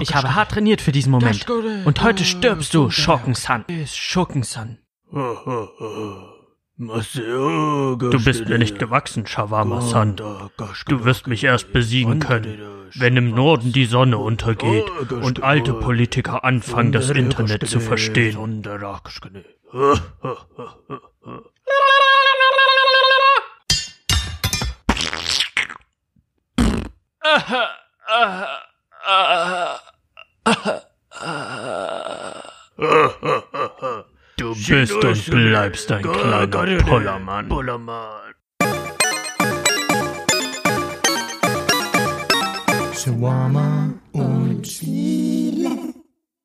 Ich habe hart trainiert für diesen Moment. Und heute stirbst du, Schurken-san. Schurken-san. Du bist mir nicht gewachsen, Shawarma-san. Du wirst mich erst besiegen können, wenn im Norden die Sonne untergeht und alte Politiker anfangen, das Internet zu verstehen. Du bist und bleibst ein kleiner Pollermann. Shawarma und Spiele.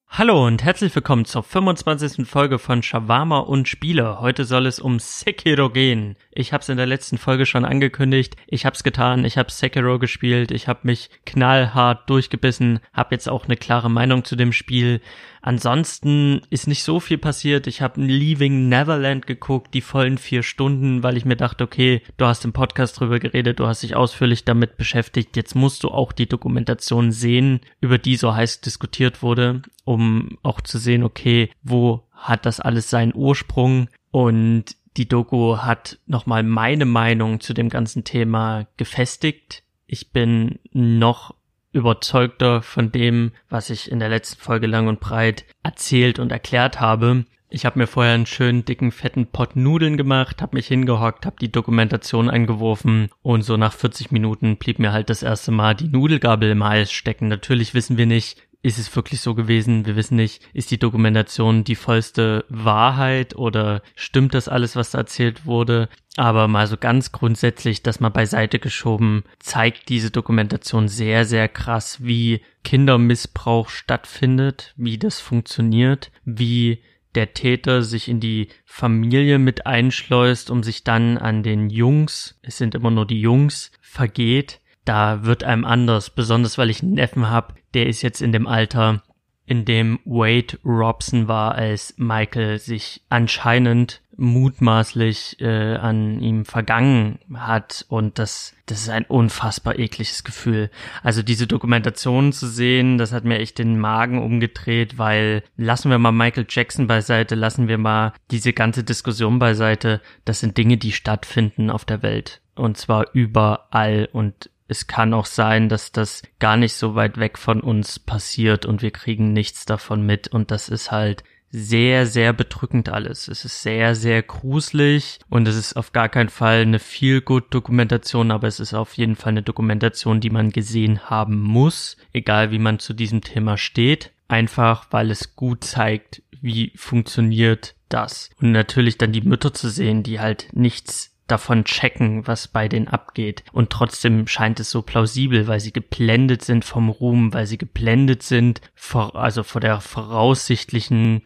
Hallo und herzlich willkommen zur 25. Folge von Shawarma und Spiele. Heute soll es um Sekiro gehen. Ich habe es in der letzten Folge schon angekündigt. Ich habe es getan. Ich habe Sekiro gespielt. Ich habe mich knallhart durchgebissen. Habe jetzt auch eine klare Meinung zu dem Spiel. Ansonsten ist nicht so viel passiert. Ich habe Leaving Neverland geguckt, die vollen vier Stunden, weil ich mir dachte, okay, du hast im Podcast drüber geredet, du hast dich ausführlich damit beschäftigt. Jetzt musst du auch die Dokumentation sehen, über die so heiß diskutiert wurde, um auch zu sehen, okay, wo hat das alles seinen Ursprung? Und die Doku hat nochmal meine Meinung zu dem ganzen Thema gefestigt. Ich bin noch überzeugter von dem, was ich in der letzten Folge lang und breit erzählt und erklärt habe. Ich habe mir vorher einen schönen dicken fetten Pott Nudeln gemacht, habe mich hingehockt, habe die Dokumentation eingeworfen und so nach 40 Minuten blieb mir halt das erste Mal die Nudelgabel im Hals stecken. Natürlich wissen wir nicht, ist es wirklich so gewesen? Wir wissen nicht, ist die Dokumentation die vollste Wahrheit oder stimmt das alles, was da erzählt wurde? Aber mal so ganz grundsätzlich, das mal beiseite geschoben, zeigt diese Dokumentation sehr, sehr krass, wie Kindermissbrauch stattfindet, wie das funktioniert, wie der Täter sich in die Familie mit einschleust, um sich dann an den Jungs, es sind immer nur die Jungs, vergeht da wird einem anders, besonders weil ich einen Neffen habe, der ist jetzt in dem Alter, in dem Wade Robson war, als Michael sich anscheinend mutmaßlich äh, an ihm vergangen hat. Und das das ist ein unfassbar ekliges Gefühl. Also diese Dokumentation zu sehen, das hat mir echt den Magen umgedreht, weil lassen wir mal Michael Jackson beiseite, lassen wir mal diese ganze Diskussion beiseite, das sind Dinge, die stattfinden auf der Welt. Und zwar überall und es kann auch sein, dass das gar nicht so weit weg von uns passiert und wir kriegen nichts davon mit und das ist halt sehr, sehr bedrückend alles. Es ist sehr, sehr gruselig und es ist auf gar keinen Fall eine feel good Dokumentation, aber es ist auf jeden Fall eine Dokumentation, die man gesehen haben muss, egal wie man zu diesem Thema steht. Einfach, weil es gut zeigt, wie funktioniert das. Und natürlich dann die Mütter zu sehen, die halt nichts davon checken, was bei denen abgeht. Und trotzdem scheint es so plausibel, weil sie geblendet sind vom Ruhm, weil sie geblendet sind vor, also vor der voraussichtlichen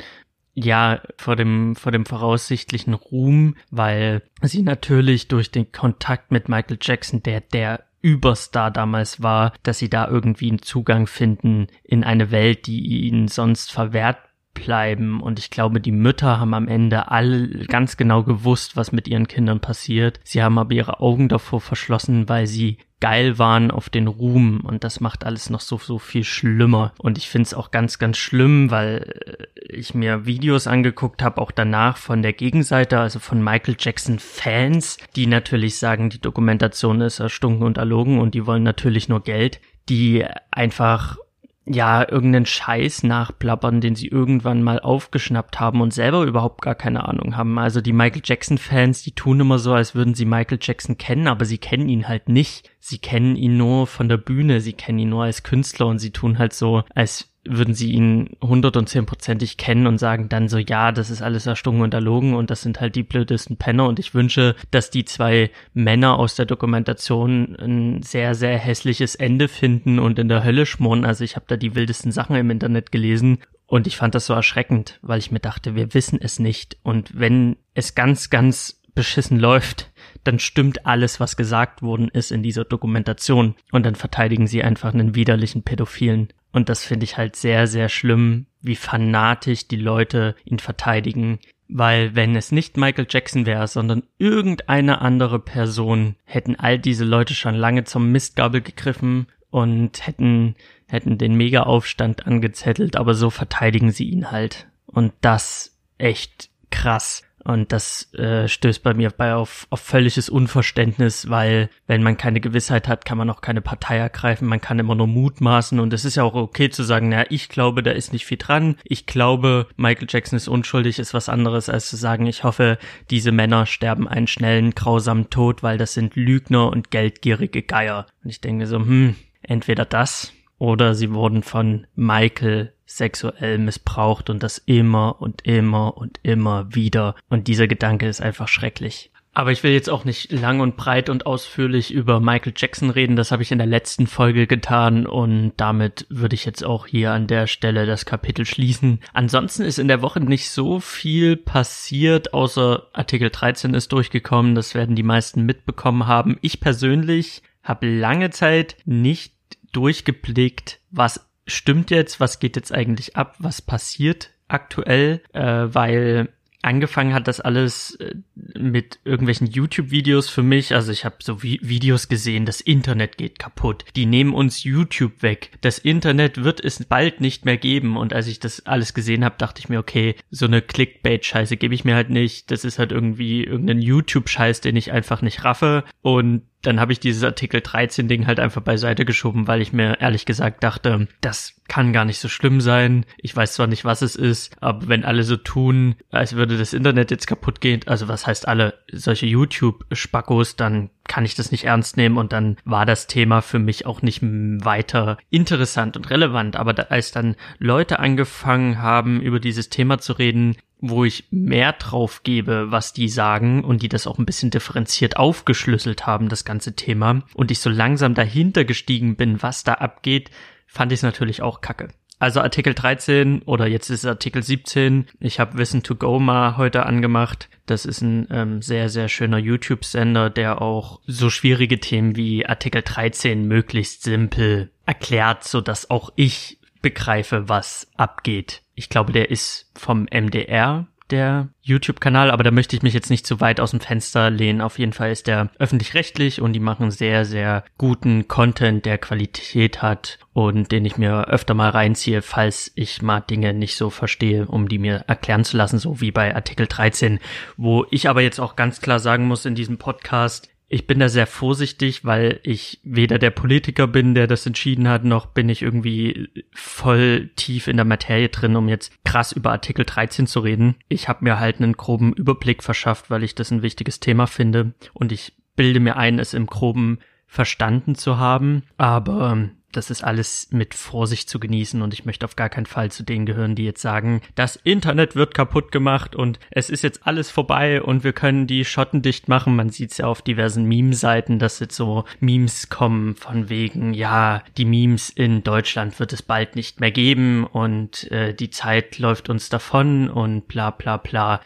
ja, vor dem, vor dem voraussichtlichen Ruhm, weil sie natürlich durch den Kontakt mit Michael Jackson, der der Überstar damals war, dass sie da irgendwie einen Zugang finden in eine Welt, die ihnen sonst verwehrt bleiben. Und ich glaube, die Mütter haben am Ende alle ganz genau gewusst, was mit ihren Kindern passiert. Sie haben aber ihre Augen davor verschlossen, weil sie geil waren auf den Ruhm und das macht alles noch so, so viel schlimmer. Und ich finde es auch ganz, ganz schlimm, weil äh, ich mir Videos angeguckt habe, auch danach von der Gegenseite, also von Michael Jackson Fans, die natürlich sagen, die Dokumentation ist erstunken und erlogen und die wollen natürlich nur Geld, die einfach ja, irgendeinen Scheiß nachplappern, den sie irgendwann mal aufgeschnappt haben und selber überhaupt gar keine Ahnung haben. Also die Michael Jackson Fans, die tun immer so, als würden sie Michael Jackson kennen, aber sie kennen ihn halt nicht. Sie kennen ihn nur von der Bühne, sie kennen ihn nur als Künstler und sie tun halt so, als würden sie ihn hundert und zehnprozentig kennen und sagen dann so, ja, das ist alles erstunken und erlogen und das sind halt die blödesten Penner und ich wünsche, dass die zwei Männer aus der Dokumentation ein sehr, sehr hässliches Ende finden und in der Hölle schmoren. Also ich habe da die wildesten Sachen im Internet gelesen und ich fand das so erschreckend, weil ich mir dachte, wir wissen es nicht und wenn es ganz, ganz beschissen läuft, dann stimmt alles, was gesagt worden ist in dieser Dokumentation und dann verteidigen sie einfach einen widerlichen Pädophilen. Und das finde ich halt sehr, sehr schlimm, wie fanatisch die Leute ihn verteidigen. Weil wenn es nicht Michael Jackson wäre, sondern irgendeine andere Person, hätten all diese Leute schon lange zum Mistgabel gegriffen und hätten, hätten den Mega-Aufstand angezettelt, aber so verteidigen sie ihn halt. Und das echt krass. Und das äh, stößt bei mir bei auf, auf völliges Unverständnis, weil wenn man keine Gewissheit hat, kann man auch keine Partei ergreifen, man kann immer nur mutmaßen. Und es ist ja auch okay zu sagen, naja, ich glaube, da ist nicht viel dran, ich glaube, Michael Jackson ist unschuldig, ist was anderes, als zu sagen, ich hoffe, diese Männer sterben einen schnellen, grausamen Tod, weil das sind Lügner und geldgierige Geier. Und ich denke so, hm, entweder das oder sie wurden von Michael sexuell missbraucht und das immer und immer und immer wieder. Und dieser Gedanke ist einfach schrecklich. Aber ich will jetzt auch nicht lang und breit und ausführlich über Michael Jackson reden. Das habe ich in der letzten Folge getan und damit würde ich jetzt auch hier an der Stelle das Kapitel schließen. Ansonsten ist in der Woche nicht so viel passiert, außer Artikel 13 ist durchgekommen. Das werden die meisten mitbekommen haben. Ich persönlich habe lange Zeit nicht durchgeblickt, was stimmt jetzt, was geht jetzt eigentlich ab, was passiert aktuell, äh, weil angefangen hat das alles äh, mit irgendwelchen YouTube-Videos für mich. Also ich habe so Vi Videos gesehen, das Internet geht kaputt. Die nehmen uns YouTube weg. Das Internet wird es bald nicht mehr geben. Und als ich das alles gesehen habe, dachte ich mir, okay, so eine Clickbait-Scheiße gebe ich mir halt nicht. Das ist halt irgendwie irgendein YouTube-Scheiß, den ich einfach nicht raffe. Und dann habe ich dieses Artikel 13 Ding halt einfach beiseite geschoben, weil ich mir ehrlich gesagt dachte, das kann gar nicht so schlimm sein. Ich weiß zwar nicht, was es ist, aber wenn alle so tun, als würde das Internet jetzt kaputt gehen, also was heißt alle solche YouTube-Spackos, dann kann ich das nicht ernst nehmen und dann war das Thema für mich auch nicht weiter interessant und relevant. Aber als dann Leute angefangen haben, über dieses Thema zu reden, wo ich mehr drauf gebe, was die sagen und die das auch ein bisschen differenziert aufgeschlüsselt haben, das ganze Thema, und ich so langsam dahinter gestiegen bin, was da abgeht, fand ich es natürlich auch kacke. Also Artikel 13 oder jetzt ist es Artikel 17. Ich habe Wissen to Go mal heute angemacht. Das ist ein ähm, sehr, sehr schöner YouTube-Sender, der auch so schwierige Themen wie Artikel 13 möglichst simpel erklärt, so dass auch ich begreife, was abgeht. Ich glaube, der ist vom MDR, der YouTube-Kanal, aber da möchte ich mich jetzt nicht zu weit aus dem Fenster lehnen. Auf jeden Fall ist der öffentlich-rechtlich und die machen sehr, sehr guten Content, der Qualität hat und den ich mir öfter mal reinziehe, falls ich mal Dinge nicht so verstehe, um die mir erklären zu lassen, so wie bei Artikel 13, wo ich aber jetzt auch ganz klar sagen muss in diesem Podcast, ich bin da sehr vorsichtig, weil ich weder der Politiker bin, der das entschieden hat, noch bin ich irgendwie voll tief in der Materie drin, um jetzt krass über Artikel 13 zu reden. Ich habe mir halt einen groben Überblick verschafft, weil ich das ein wichtiges Thema finde und ich bilde mir ein, es im groben verstanden zu haben, aber das ist alles mit Vorsicht zu genießen und ich möchte auf gar keinen Fall zu denen gehören, die jetzt sagen, das Internet wird kaputt gemacht und es ist jetzt alles vorbei und wir können die Schotten dicht machen. Man sieht es ja auf diversen Meme-Seiten, dass jetzt so Memes kommen von wegen, ja, die Memes in Deutschland wird es bald nicht mehr geben und äh, die Zeit läuft uns davon und bla bla bla.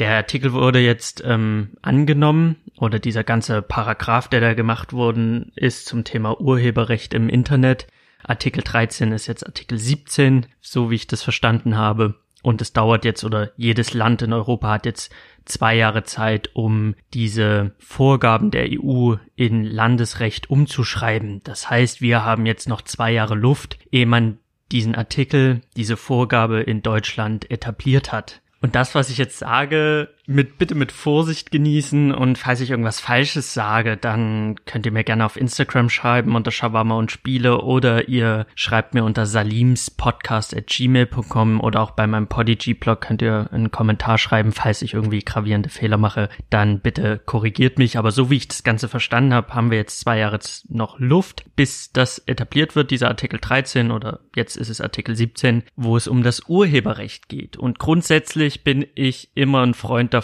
Der Artikel wurde jetzt ähm, angenommen oder dieser ganze Paragraph, der da gemacht worden ist zum Thema Urheberrecht im Internet. Artikel 13 ist jetzt Artikel 17, so wie ich das verstanden habe. Und es dauert jetzt oder jedes Land in Europa hat jetzt zwei Jahre Zeit, um diese Vorgaben der EU in Landesrecht umzuschreiben. Das heißt, wir haben jetzt noch zwei Jahre Luft, ehe man diesen Artikel, diese Vorgabe in Deutschland etabliert hat. Und das, was ich jetzt sage, mit bitte mit Vorsicht genießen und falls ich irgendwas Falsches sage, dann könnt ihr mir gerne auf Instagram schreiben unter Shawarma und Spiele oder ihr schreibt mir unter salimspodcast at gmail.com oder auch bei meinem Podigy-Blog könnt ihr einen Kommentar schreiben, falls ich irgendwie gravierende Fehler mache, dann bitte korrigiert mich. Aber so wie ich das Ganze verstanden habe, haben wir jetzt zwei Jahre noch Luft, bis das etabliert wird, dieser Artikel 13 oder jetzt ist es Artikel 17, wo es um das Urheberrecht geht. Und grundsätzlich bin ich immer ein Freund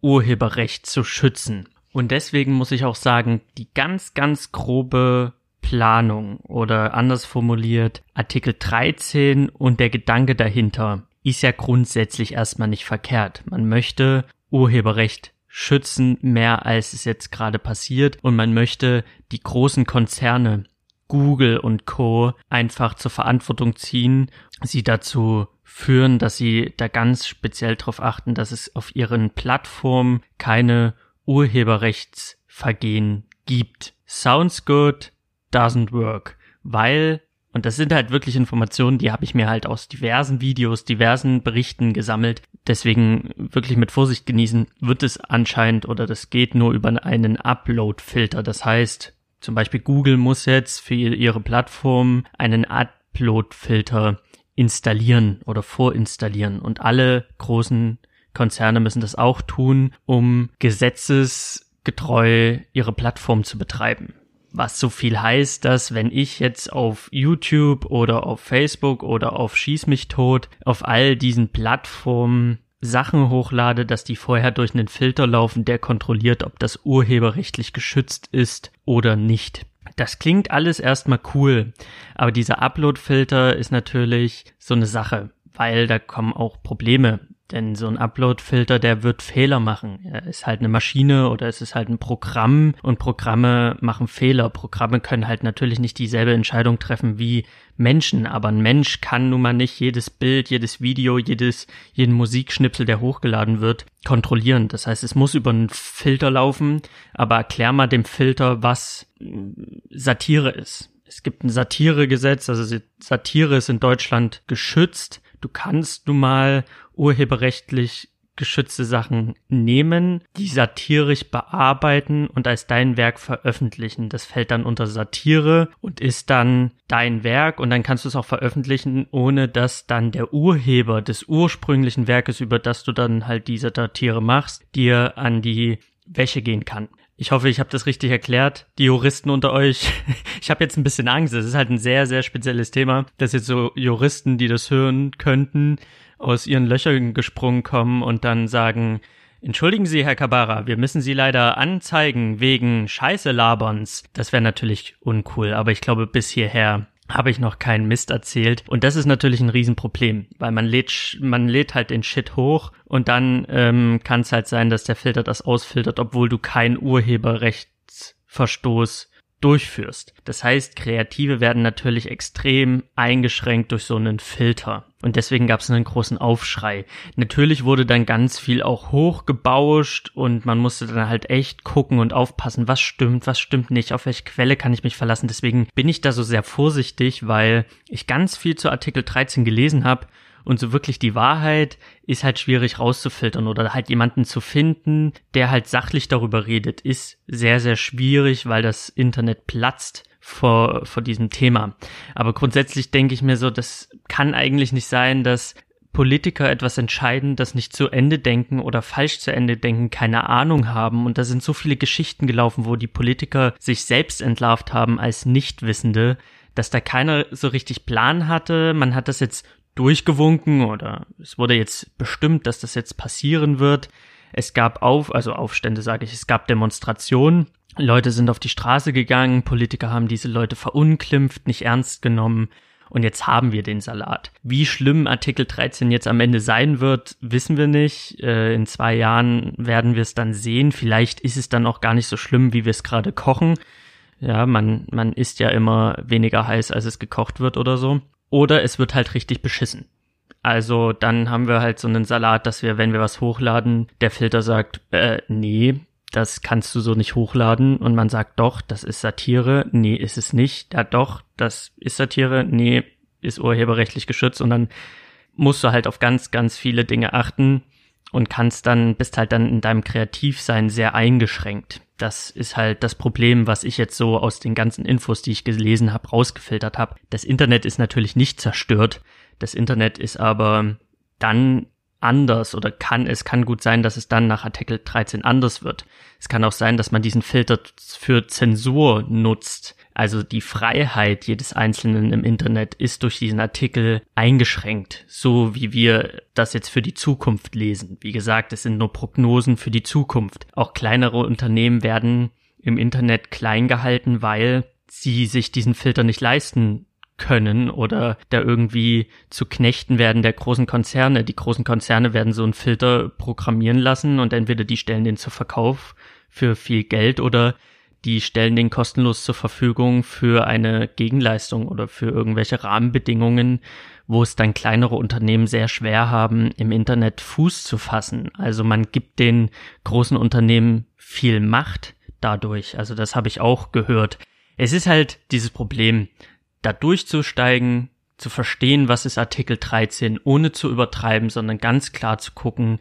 Urheberrecht zu schützen. Und deswegen muss ich auch sagen, die ganz, ganz grobe Planung oder anders formuliert, Artikel 13 und der Gedanke dahinter ist ja grundsätzlich erstmal nicht verkehrt. Man möchte Urheberrecht schützen, mehr als es jetzt gerade passiert und man möchte die großen Konzerne Google und Co einfach zur Verantwortung ziehen, sie dazu führen, dass sie da ganz speziell darauf achten, dass es auf ihren Plattformen keine Urheberrechtsvergehen gibt. Sounds good, doesn't work. weil und das sind halt wirklich Informationen, die habe ich mir halt aus diversen Videos, diversen Berichten gesammelt. Deswegen wirklich mit Vorsicht genießen, wird es anscheinend oder das geht nur über einen Upload-Filter. Das heißt, zum Beispiel Google muss jetzt für ihre Plattform einen Upload-Filter installieren oder vorinstallieren. Und alle großen Konzerne müssen das auch tun, um gesetzesgetreu ihre Plattform zu betreiben. Was so viel heißt, dass wenn ich jetzt auf YouTube oder auf Facebook oder auf Schieß mich tot auf all diesen Plattformen Sachen hochlade, dass die vorher durch einen Filter laufen, der kontrolliert, ob das urheberrechtlich geschützt ist oder nicht. Das klingt alles erstmal cool, aber dieser Upload-Filter ist natürlich so eine Sache, weil da kommen auch Probleme denn so ein Upload-Filter, der wird Fehler machen. Er ist halt eine Maschine oder es ist halt ein Programm und Programme machen Fehler. Programme können halt natürlich nicht dieselbe Entscheidung treffen wie Menschen, aber ein Mensch kann nun mal nicht jedes Bild, jedes Video, jedes, jeden Musikschnipsel, der hochgeladen wird, kontrollieren. Das heißt, es muss über einen Filter laufen, aber erklär mal dem Filter, was Satire ist. Es gibt ein Satiregesetz, also Satire ist in Deutschland geschützt. Du kannst nun mal urheberrechtlich geschützte Sachen nehmen, die satirisch bearbeiten und als dein Werk veröffentlichen. Das fällt dann unter Satire und ist dann dein Werk und dann kannst du es auch veröffentlichen, ohne dass dann der Urheber des ursprünglichen Werkes, über das du dann halt diese Satire machst, dir an die Wäsche gehen kann. Ich hoffe, ich habe das richtig erklärt. Die Juristen unter euch, ich habe jetzt ein bisschen Angst. Es ist halt ein sehr, sehr spezielles Thema, dass jetzt so Juristen, die das hören könnten, aus ihren Löchern gesprungen kommen und dann sagen, Entschuldigen Sie, Herr Kabara, wir müssen Sie leider anzeigen wegen Scheiße laberns. Das wäre natürlich uncool, aber ich glaube, bis hierher habe ich noch keinen Mist erzählt. Und das ist natürlich ein Riesenproblem, weil man lädt, man lädt halt den Shit hoch und dann ähm, kann es halt sein, dass der Filter das ausfiltert, obwohl du keinen Urheberrechtsverstoß durchführst. Das heißt, Kreative werden natürlich extrem eingeschränkt durch so einen Filter. Und deswegen gab es einen großen Aufschrei. Natürlich wurde dann ganz viel auch hochgebauscht und man musste dann halt echt gucken und aufpassen, was stimmt, was stimmt nicht, auf welche Quelle kann ich mich verlassen. Deswegen bin ich da so sehr vorsichtig, weil ich ganz viel zu Artikel 13 gelesen habe und so wirklich die Wahrheit ist halt schwierig rauszufiltern oder halt jemanden zu finden, der halt sachlich darüber redet, ist sehr, sehr schwierig, weil das Internet platzt vor, vor diesem Thema. Aber grundsätzlich denke ich mir so, das kann eigentlich nicht sein, dass Politiker etwas entscheiden, das nicht zu Ende denken oder falsch zu Ende denken, keine Ahnung haben. Und da sind so viele Geschichten gelaufen, wo die Politiker sich selbst entlarvt haben als Nichtwissende, dass da keiner so richtig Plan hatte. Man hat das jetzt durchgewunken oder es wurde jetzt bestimmt, dass das jetzt passieren wird. Es gab auf, also Aufstände sage ich, es gab Demonstrationen. Leute sind auf die Straße gegangen, Politiker haben diese Leute verunglimpft, nicht ernst genommen. Und jetzt haben wir den Salat. Wie schlimm Artikel 13 jetzt am Ende sein wird, wissen wir nicht. Äh, in zwei Jahren werden wir es dann sehen. Vielleicht ist es dann auch gar nicht so schlimm, wie wir es gerade kochen. Ja, man, man isst ja immer weniger heiß, als es gekocht wird oder so. Oder es wird halt richtig beschissen. Also dann haben wir halt so einen Salat, dass wir, wenn wir was hochladen, der Filter sagt, äh, nee, das kannst du so nicht hochladen. Und man sagt doch, das ist Satire. Nee, ist es nicht. Ja doch, das ist Satire. Nee, ist urheberrechtlich geschützt. Und dann musst du halt auf ganz, ganz viele Dinge achten und kannst dann, bist halt dann in deinem Kreativsein sehr eingeschränkt. Das ist halt das Problem, was ich jetzt so aus den ganzen Infos, die ich gelesen habe, rausgefiltert habe. Das Internet ist natürlich nicht zerstört. Das Internet ist aber dann anders oder kann, es kann gut sein, dass es dann nach Artikel 13 anders wird. Es kann auch sein, dass man diesen Filter für Zensur nutzt. Also die Freiheit jedes Einzelnen im Internet ist durch diesen Artikel eingeschränkt, so wie wir das jetzt für die Zukunft lesen. Wie gesagt, es sind nur Prognosen für die Zukunft. Auch kleinere Unternehmen werden im Internet klein gehalten, weil sie sich diesen Filter nicht leisten können oder da irgendwie zu Knechten werden der großen Konzerne. Die großen Konzerne werden so einen Filter programmieren lassen und entweder die stellen den zur Verkauf für viel Geld oder die stellen den kostenlos zur Verfügung für eine Gegenleistung oder für irgendwelche Rahmenbedingungen, wo es dann kleinere Unternehmen sehr schwer haben, im Internet Fuß zu fassen. Also man gibt den großen Unternehmen viel Macht dadurch. Also das habe ich auch gehört. Es ist halt dieses Problem, da durchzusteigen, zu verstehen, was ist Artikel 13, ohne zu übertreiben, sondern ganz klar zu gucken,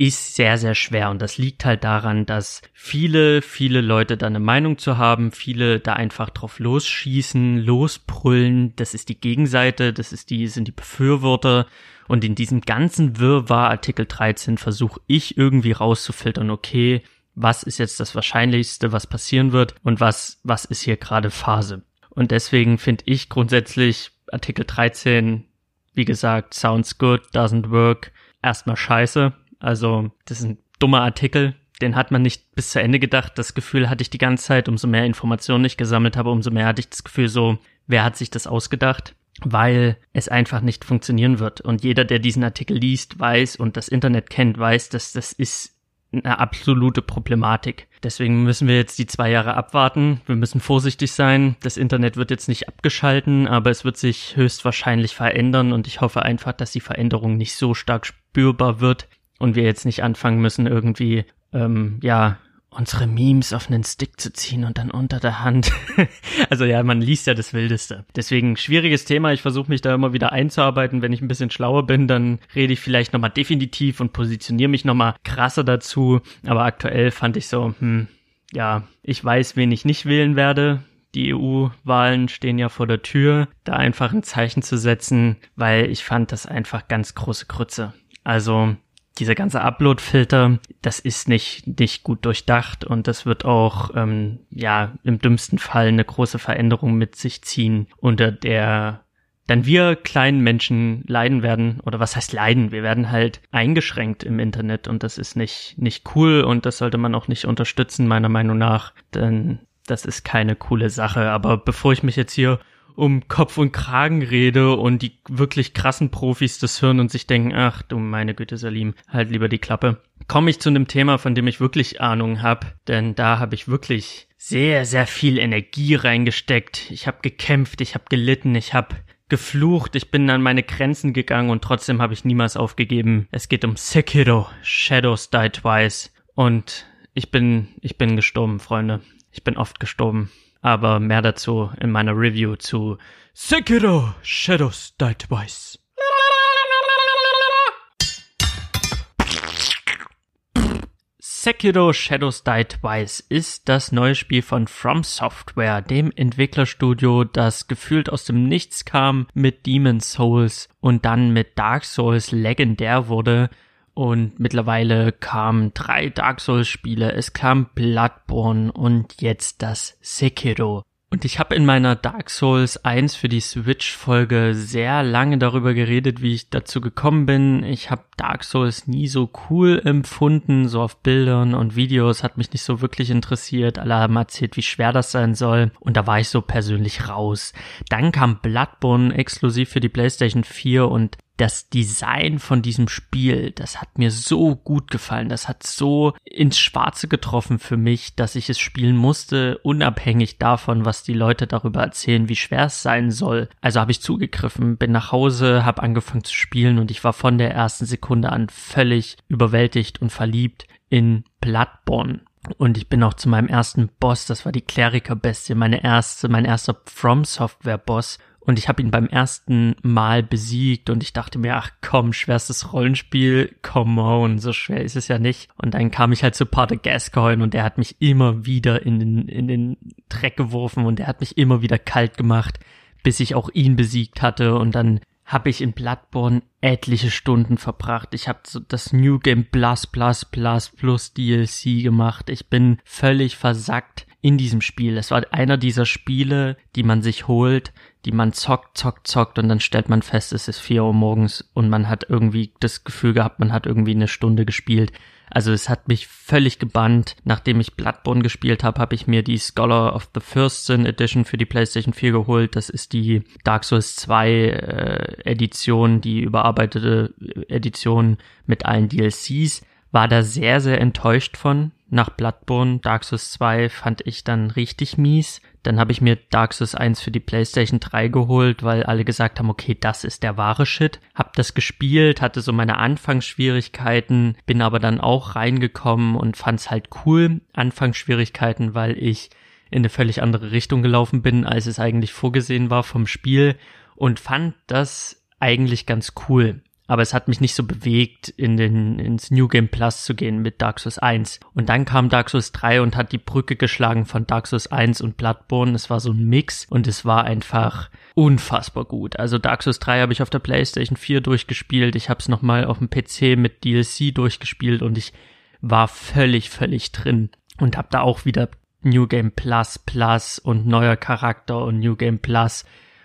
ist sehr, sehr schwer. Und das liegt halt daran, dass viele, viele Leute da eine Meinung zu haben, viele da einfach drauf losschießen, losbrüllen. Das ist die Gegenseite, das ist die, sind die Befürworter. Und in diesem ganzen Wirrwarr Artikel 13 versuche ich irgendwie rauszufiltern, okay, was ist jetzt das Wahrscheinlichste, was passieren wird und was, was ist hier gerade Phase. Und deswegen finde ich grundsätzlich Artikel 13, wie gesagt, sounds good, doesn't work, erstmal scheiße. Also, das ist ein dummer Artikel. Den hat man nicht bis zu Ende gedacht. Das Gefühl hatte ich die ganze Zeit, umso mehr Informationen ich gesammelt habe, umso mehr hatte ich das Gefühl so, wer hat sich das ausgedacht? Weil es einfach nicht funktionieren wird. Und jeder, der diesen Artikel liest, weiß und das Internet kennt, weiß, dass das ist eine absolute Problematik. Deswegen müssen wir jetzt die zwei Jahre abwarten. Wir müssen vorsichtig sein. Das Internet wird jetzt nicht abgeschalten, aber es wird sich höchstwahrscheinlich verändern und ich hoffe einfach, dass die Veränderung nicht so stark spürbar wird und wir jetzt nicht anfangen müssen, irgendwie, ähm, ja, unsere Memes auf einen Stick zu ziehen und dann unter der Hand. also ja, man liest ja das Wildeste. Deswegen schwieriges Thema. Ich versuche mich da immer wieder einzuarbeiten. Wenn ich ein bisschen schlauer bin, dann rede ich vielleicht nochmal definitiv und positioniere mich nochmal krasser dazu. Aber aktuell fand ich so, hm, ja, ich weiß, wen ich nicht wählen werde. Die EU-Wahlen stehen ja vor der Tür, da einfach ein Zeichen zu setzen, weil ich fand das einfach ganz große Krütze. Also dieser ganze Upload-Filter, das ist nicht, nicht gut durchdacht und das wird auch, ähm, ja, im dümmsten Fall eine große Veränderung mit sich ziehen, unter der dann wir kleinen Menschen leiden werden, oder was heißt leiden? Wir werden halt eingeschränkt im Internet und das ist nicht, nicht cool und das sollte man auch nicht unterstützen, meiner Meinung nach, denn das ist keine coole Sache. Aber bevor ich mich jetzt hier um Kopf und Kragen rede und die wirklich krassen Profis das hören und sich denken, ach du meine Güte, Salim, halt lieber die Klappe. Komme ich zu einem Thema, von dem ich wirklich Ahnung habe, denn da habe ich wirklich sehr, sehr viel Energie reingesteckt. Ich habe gekämpft, ich habe gelitten, ich habe geflucht, ich bin an meine Grenzen gegangen und trotzdem habe ich niemals aufgegeben. Es geht um Sekiro, Shadows Die Twice und ich bin, ich bin gestorben, Freunde. Ich bin oft gestorben aber mehr dazu in meiner Review zu Sekiro Shadows Die Twice. Sekiro Shadows Die Twice ist das neue Spiel von From Software, dem Entwicklerstudio, das gefühlt aus dem Nichts kam mit Demon's Souls und dann mit Dark Souls legendär wurde und mittlerweile kamen drei Dark Souls Spiele, es kam Bloodborne und jetzt das Sekiro. Und ich habe in meiner Dark Souls 1 für die Switch Folge sehr lange darüber geredet, wie ich dazu gekommen bin. Ich habe Dark Souls nie so cool empfunden, so auf Bildern und Videos hat mich nicht so wirklich interessiert. Alle haben erzählt, wie schwer das sein soll und da war ich so persönlich raus. Dann kam Bloodborne exklusiv für die PlayStation 4 und das Design von diesem Spiel, das hat mir so gut gefallen. Das hat so ins Schwarze getroffen für mich, dass ich es spielen musste, unabhängig davon, was die Leute darüber erzählen, wie schwer es sein soll. Also habe ich zugegriffen, bin nach Hause, habe angefangen zu spielen und ich war von der ersten Sekunde an völlig überwältigt und verliebt in Bloodborne. Und ich bin auch zu meinem ersten Boss, das war die Kleriker-Bestie, meine erste, mein erster From Software Boss. Und ich habe ihn beim ersten Mal besiegt und ich dachte mir, ach komm, schwerstes Rollenspiel, come on, so schwer ist es ja nicht. Und dann kam ich halt zu Pater Gascoigne und der hat mich immer wieder in den, in den Dreck geworfen und er hat mich immer wieder kalt gemacht, bis ich auch ihn besiegt hatte und dann habe ich in Bloodborne etliche Stunden verbracht. Ich habe so das New Game Plus Plus Plus Plus DLC gemacht. Ich bin völlig versackt in diesem Spiel. Es war einer dieser Spiele, die man sich holt, die man zockt, zockt, zockt und dann stellt man fest, es ist vier Uhr morgens und man hat irgendwie das Gefühl gehabt, man hat irgendwie eine Stunde gespielt. Also es hat mich völlig gebannt. Nachdem ich Bloodborne gespielt habe, habe ich mir die Scholar of the First Sin Edition für die PlayStation 4 geholt. Das ist die Dark Souls 2 äh, Edition, die überarbeitete Edition mit allen DLCs. War da sehr, sehr enttäuscht von nach Bloodborne. Dark Souls 2 fand ich dann richtig mies. Dann habe ich mir Dark Souls 1 für die PlayStation 3 geholt, weil alle gesagt haben, okay, das ist der wahre Shit. Hab das gespielt, hatte so meine Anfangsschwierigkeiten, bin aber dann auch reingekommen und fand's halt cool. Anfangsschwierigkeiten, weil ich in eine völlig andere Richtung gelaufen bin, als es eigentlich vorgesehen war vom Spiel und fand das eigentlich ganz cool aber es hat mich nicht so bewegt, in den, ins New Game Plus zu gehen mit Dark Souls 1. Und dann kam Dark Souls 3 und hat die Brücke geschlagen von Dark Souls 1 und Bloodborne. Es war so ein Mix und es war einfach unfassbar gut. Also Dark Souls 3 habe ich auf der PlayStation 4 durchgespielt. Ich habe es nochmal auf dem PC mit DLC durchgespielt und ich war völlig, völlig drin und habe da auch wieder New Game Plus Plus und neuer Charakter und New Game Plus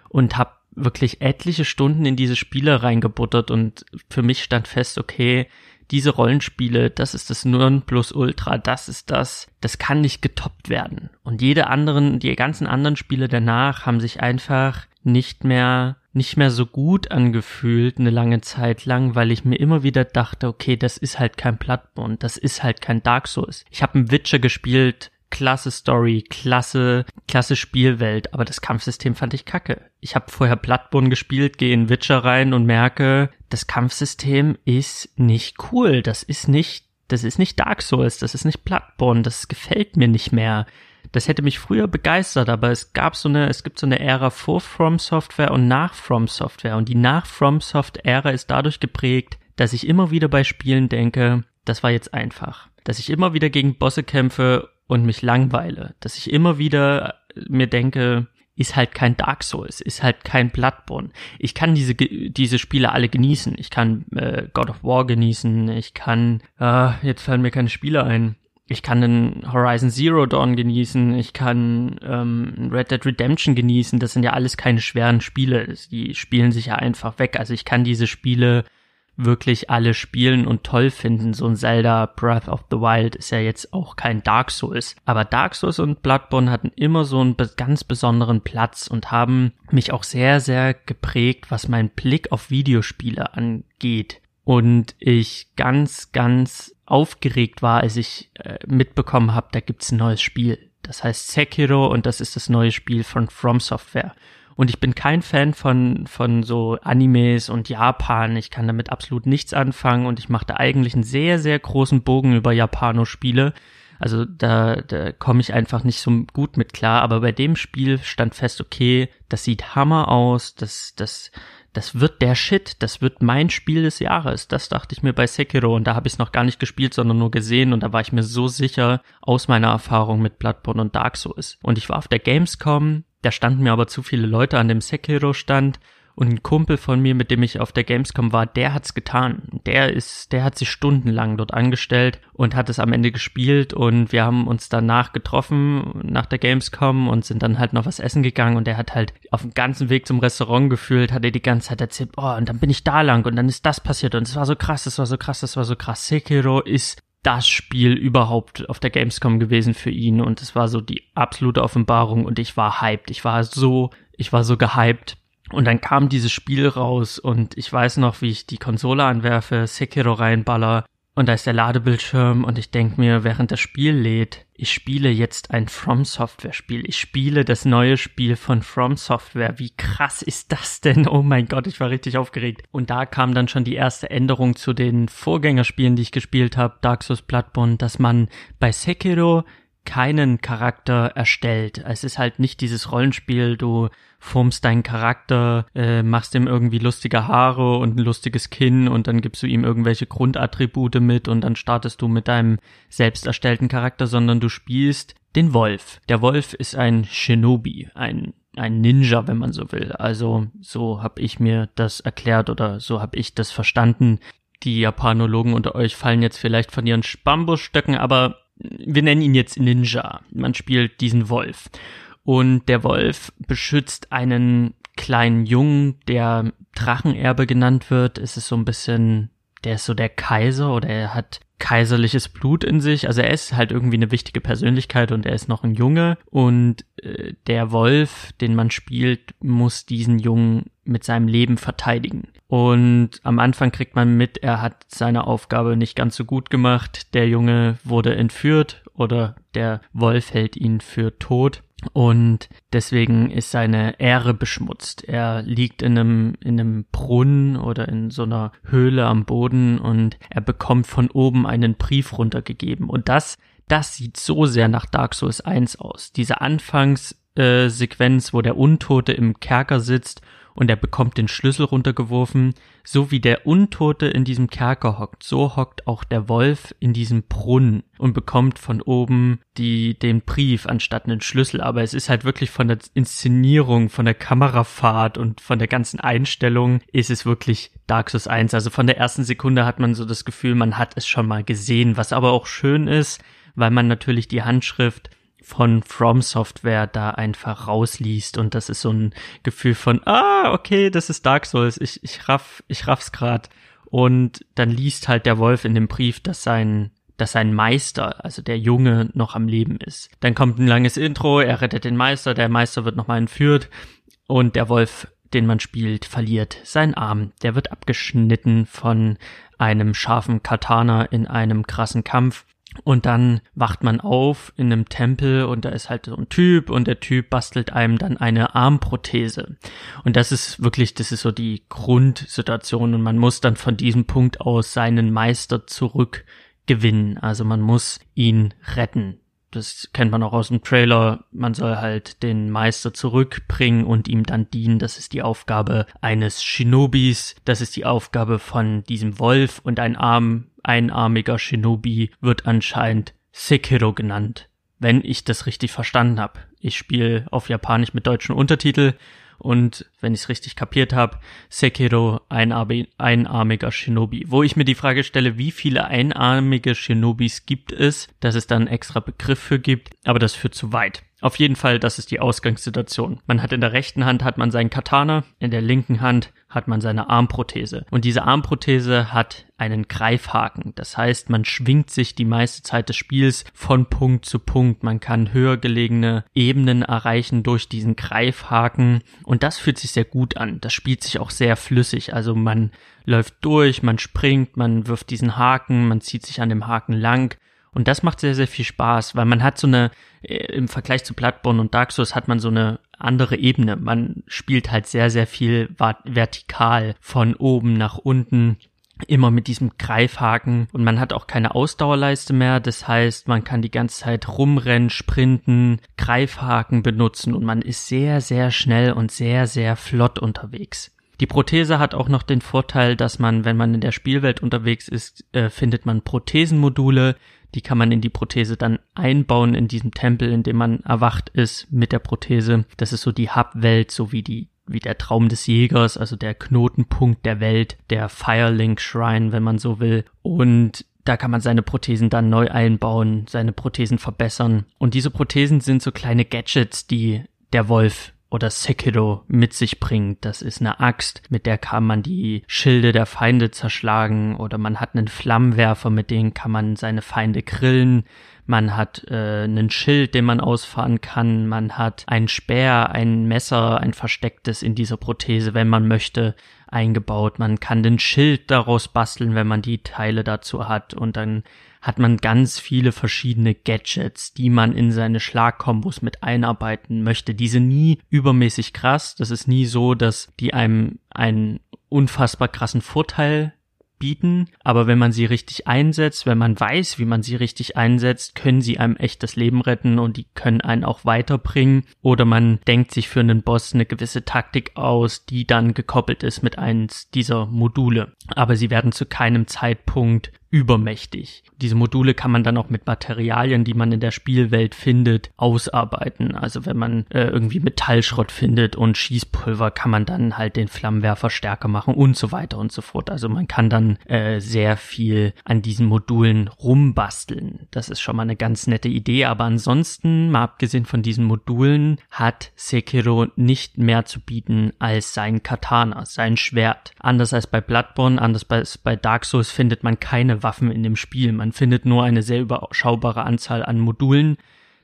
und habe wirklich etliche Stunden in diese Spiele reingebuttert und für mich stand fest, okay, diese Rollenspiele, das ist das Ultra, das ist das, das kann nicht getoppt werden. Und jede anderen, die ganzen anderen Spiele danach haben sich einfach nicht mehr, nicht mehr so gut angefühlt eine lange Zeit lang, weil ich mir immer wieder dachte, okay, das ist halt kein Bloodborne, das ist halt kein Dark Souls. Ich habe einen Witcher gespielt, klasse Story, klasse, klasse Spielwelt, aber das Kampfsystem fand ich kacke. Ich habe vorher Bloodborne gespielt, gehe in Witcher rein und merke, das Kampfsystem ist nicht cool. Das ist nicht, das ist nicht Dark Souls, das ist nicht Bloodborne, das gefällt mir nicht mehr. Das hätte mich früher begeistert, aber es gab so eine, es gibt so eine Ära vor From Software und nach From Software und die nach From Soft Ära ist dadurch geprägt, dass ich immer wieder bei Spielen denke, das war jetzt einfach. Dass ich immer wieder gegen Bosse kämpfe und mich langweile, dass ich immer wieder mir denke, ist halt kein Dark Souls, ist halt kein Bloodborne. Ich kann diese diese Spiele alle genießen. Ich kann äh, God of War genießen. Ich kann äh, jetzt fallen mir keine Spiele ein. Ich kann den Horizon Zero Dawn genießen. Ich kann ähm, Red Dead Redemption genießen. Das sind ja alles keine schweren Spiele. Die spielen sich ja einfach weg. Also ich kann diese Spiele wirklich alle spielen und toll finden. So ein Zelda Breath of the Wild ist ja jetzt auch kein Dark Souls. Aber Dark Souls und Bloodborne hatten immer so einen ganz besonderen Platz und haben mich auch sehr, sehr geprägt, was mein Blick auf Videospiele angeht. Und ich ganz, ganz aufgeregt war, als ich äh, mitbekommen habe, da gibt's ein neues Spiel. Das heißt Sekiro und das ist das neue Spiel von From Software. Und ich bin kein Fan von, von so Animes und Japan. Ich kann damit absolut nichts anfangen und ich mache da eigentlich einen sehr, sehr großen Bogen über Japano-Spiele. Also da, da komme ich einfach nicht so gut mit klar. Aber bei dem Spiel stand fest, okay, das sieht Hammer aus, das, das, das wird der Shit, das wird mein Spiel des Jahres. Das dachte ich mir bei Sekiro und da habe ich es noch gar nicht gespielt, sondern nur gesehen und da war ich mir so sicher aus meiner Erfahrung mit Bloodborne und Dark Souls. Und ich war auf der Gamescom da standen mir aber zu viele Leute an dem Sekiro-Stand und ein Kumpel von mir, mit dem ich auf der Gamescom war, der hat's getan. Der ist, der hat sich stundenlang dort angestellt und hat es am Ende gespielt und wir haben uns danach getroffen nach der Gamescom und sind dann halt noch was essen gegangen und der hat halt auf dem ganzen Weg zum Restaurant gefühlt, hat er die ganze Zeit erzählt, oh, und dann bin ich da lang und dann ist das passiert und es war so krass, es war so krass, es war so krass. Sekiro ist das Spiel überhaupt auf der Gamescom gewesen für ihn und es war so die absolute Offenbarung und ich war hyped. Ich war so, ich war so gehyped. Und dann kam dieses Spiel raus und ich weiß noch, wie ich die Konsole anwerfe, Sekiro reinballer und da ist der Ladebildschirm und ich denke mir, während das Spiel lädt, ich spiele jetzt ein From Software Spiel. Ich spiele das neue Spiel von From Software. Wie krass ist das denn? Oh mein Gott, ich war richtig aufgeregt. Und da kam dann schon die erste Änderung zu den Vorgängerspielen, die ich gespielt habe, Dark Souls Bloodborne, dass man bei Sekiro keinen Charakter erstellt. Es ist halt nicht dieses Rollenspiel, du formst deinen Charakter, äh, machst ihm irgendwie lustige Haare und ein lustiges Kinn und dann gibst du ihm irgendwelche Grundattribute mit und dann startest du mit deinem selbst erstellten Charakter, sondern du spielst den Wolf. Der Wolf ist ein Shinobi, ein ein Ninja, wenn man so will. Also so habe ich mir das erklärt oder so habe ich das verstanden. Die Japanologen unter euch fallen jetzt vielleicht von ihren Bambusstöcken, aber wir nennen ihn jetzt Ninja. Man spielt diesen Wolf. Und der Wolf beschützt einen kleinen Jungen, der Drachenerbe genannt wird. Es ist so ein bisschen, der ist so der Kaiser oder er hat kaiserliches Blut in sich. Also er ist halt irgendwie eine wichtige Persönlichkeit und er ist noch ein Junge. Und äh, der Wolf, den man spielt, muss diesen Jungen mit seinem Leben verteidigen. Und am Anfang kriegt man mit, er hat seine Aufgabe nicht ganz so gut gemacht. Der Junge wurde entführt oder der Wolf hält ihn für tot. Und deswegen ist seine Ehre beschmutzt. Er liegt in einem, in einem Brunnen oder in so einer Höhle am Boden und er bekommt von oben einen Brief runtergegeben. Und das das sieht so sehr nach Dark Souls 1 aus. Diese Anfangssequenz, wo der Untote im Kerker sitzt und er bekommt den Schlüssel runtergeworfen. So wie der Untote in diesem Kerker hockt, so hockt auch der Wolf in diesem Brunnen und bekommt von oben die, den Brief anstatt einen Schlüssel. Aber es ist halt wirklich von der Inszenierung, von der Kamerafahrt und von der ganzen Einstellung ist es wirklich Dark Souls 1. Also von der ersten Sekunde hat man so das Gefühl, man hat es schon mal gesehen, was aber auch schön ist, weil man natürlich die Handschrift von From Software da einfach rausliest und das ist so ein Gefühl von, ah, okay, das ist Dark Souls, ich, ich raff, ich raff's grad. Und dann liest halt der Wolf in dem Brief, dass sein, dass sein Meister, also der Junge, noch am Leben ist. Dann kommt ein langes Intro, er rettet den Meister, der Meister wird nochmal entführt und der Wolf, den man spielt, verliert seinen Arm. Der wird abgeschnitten von einem scharfen Katana in einem krassen Kampf und dann wacht man auf in einem Tempel und da ist halt so ein Typ und der Typ bastelt einem dann eine Armprothese. Und das ist wirklich, das ist so die Grundsituation und man muss dann von diesem Punkt aus seinen Meister zurückgewinnen. Also man muss ihn retten. Das kennt man auch aus dem Trailer. Man soll halt den Meister zurückbringen und ihm dann dienen. Das ist die Aufgabe eines Shinobis. Das ist die Aufgabe von diesem Wolf und ein Arm einarmiger Shinobi wird anscheinend Sekiro genannt, wenn ich das richtig verstanden habe. Ich spiele auf Japanisch mit deutschen Untertitel und wenn ich es richtig kapiert habe, Sekiro einarmiger Shinobi. Wo ich mir die Frage stelle, wie viele einarmige Shinobis gibt es, dass es da einen extra Begriff für gibt, aber das führt zu weit. Auf jeden Fall, das ist die Ausgangssituation. Man hat in der rechten Hand hat man seinen Katana, in der linken Hand hat man seine Armprothese. Und diese Armprothese hat einen Greifhaken. Das heißt, man schwingt sich die meiste Zeit des Spiels von Punkt zu Punkt. Man kann höher gelegene Ebenen erreichen durch diesen Greifhaken. Und das fühlt sich sehr gut an. Das spielt sich auch sehr flüssig. Also man läuft durch, man springt, man wirft diesen Haken, man zieht sich an dem Haken lang. Und das macht sehr, sehr viel Spaß, weil man hat so eine, äh, im Vergleich zu Bloodborne und Dark Souls hat man so eine andere Ebene. Man spielt halt sehr, sehr viel vertikal von oben nach unten immer mit diesem Greifhaken und man hat auch keine Ausdauerleiste mehr. Das heißt, man kann die ganze Zeit rumrennen, sprinten, Greifhaken benutzen und man ist sehr, sehr schnell und sehr, sehr flott unterwegs. Die Prothese hat auch noch den Vorteil, dass man, wenn man in der Spielwelt unterwegs ist, äh, findet man Prothesenmodule, die kann man in die Prothese dann einbauen in diesem Tempel, in dem man erwacht ist mit der Prothese. Das ist so die Hub-Welt, so wie die wie der Traum des Jägers, also der Knotenpunkt der Welt, der Firelink Shrine, wenn man so will. Und da kann man seine Prothesen dann neu einbauen, seine Prothesen verbessern. Und diese Prothesen sind so kleine Gadgets, die der Wolf oder Sekiro mit sich bringt. Das ist eine Axt, mit der kann man die Schilde der Feinde zerschlagen oder man hat einen Flammenwerfer, mit dem kann man seine Feinde grillen. Man hat äh, einen Schild, den man ausfahren kann. Man hat ein Speer, ein Messer, ein verstecktes in dieser Prothese, wenn man möchte, eingebaut. Man kann den Schild daraus basteln, wenn man die Teile dazu hat. Und dann hat man ganz viele verschiedene Gadgets, die man in seine Schlagkombos mit einarbeiten möchte. Die sind nie übermäßig krass. Das ist nie so, dass die einem einen unfassbar krassen Vorteil bieten, aber wenn man sie richtig einsetzt, wenn man weiß, wie man sie richtig einsetzt, können sie einem echt das Leben retten und die können einen auch weiterbringen oder man denkt sich für einen Boss eine gewisse Taktik aus, die dann gekoppelt ist mit eins dieser Module. Aber sie werden zu keinem Zeitpunkt übermächtig. Diese Module kann man dann auch mit Materialien, die man in der Spielwelt findet, ausarbeiten. Also wenn man äh, irgendwie Metallschrott findet und Schießpulver, kann man dann halt den Flammenwerfer stärker machen und so weiter und so fort. Also man kann dann äh, sehr viel an diesen Modulen rumbasteln. Das ist schon mal eine ganz nette Idee. Aber ansonsten, mal abgesehen von diesen Modulen, hat Sekiro nicht mehr zu bieten als sein Katana, sein Schwert. Anders als bei Bloodborne, anders als bei Dark Souls findet man keine Waffen in dem Spiel. Man findet nur eine sehr überschaubare Anzahl an Modulen.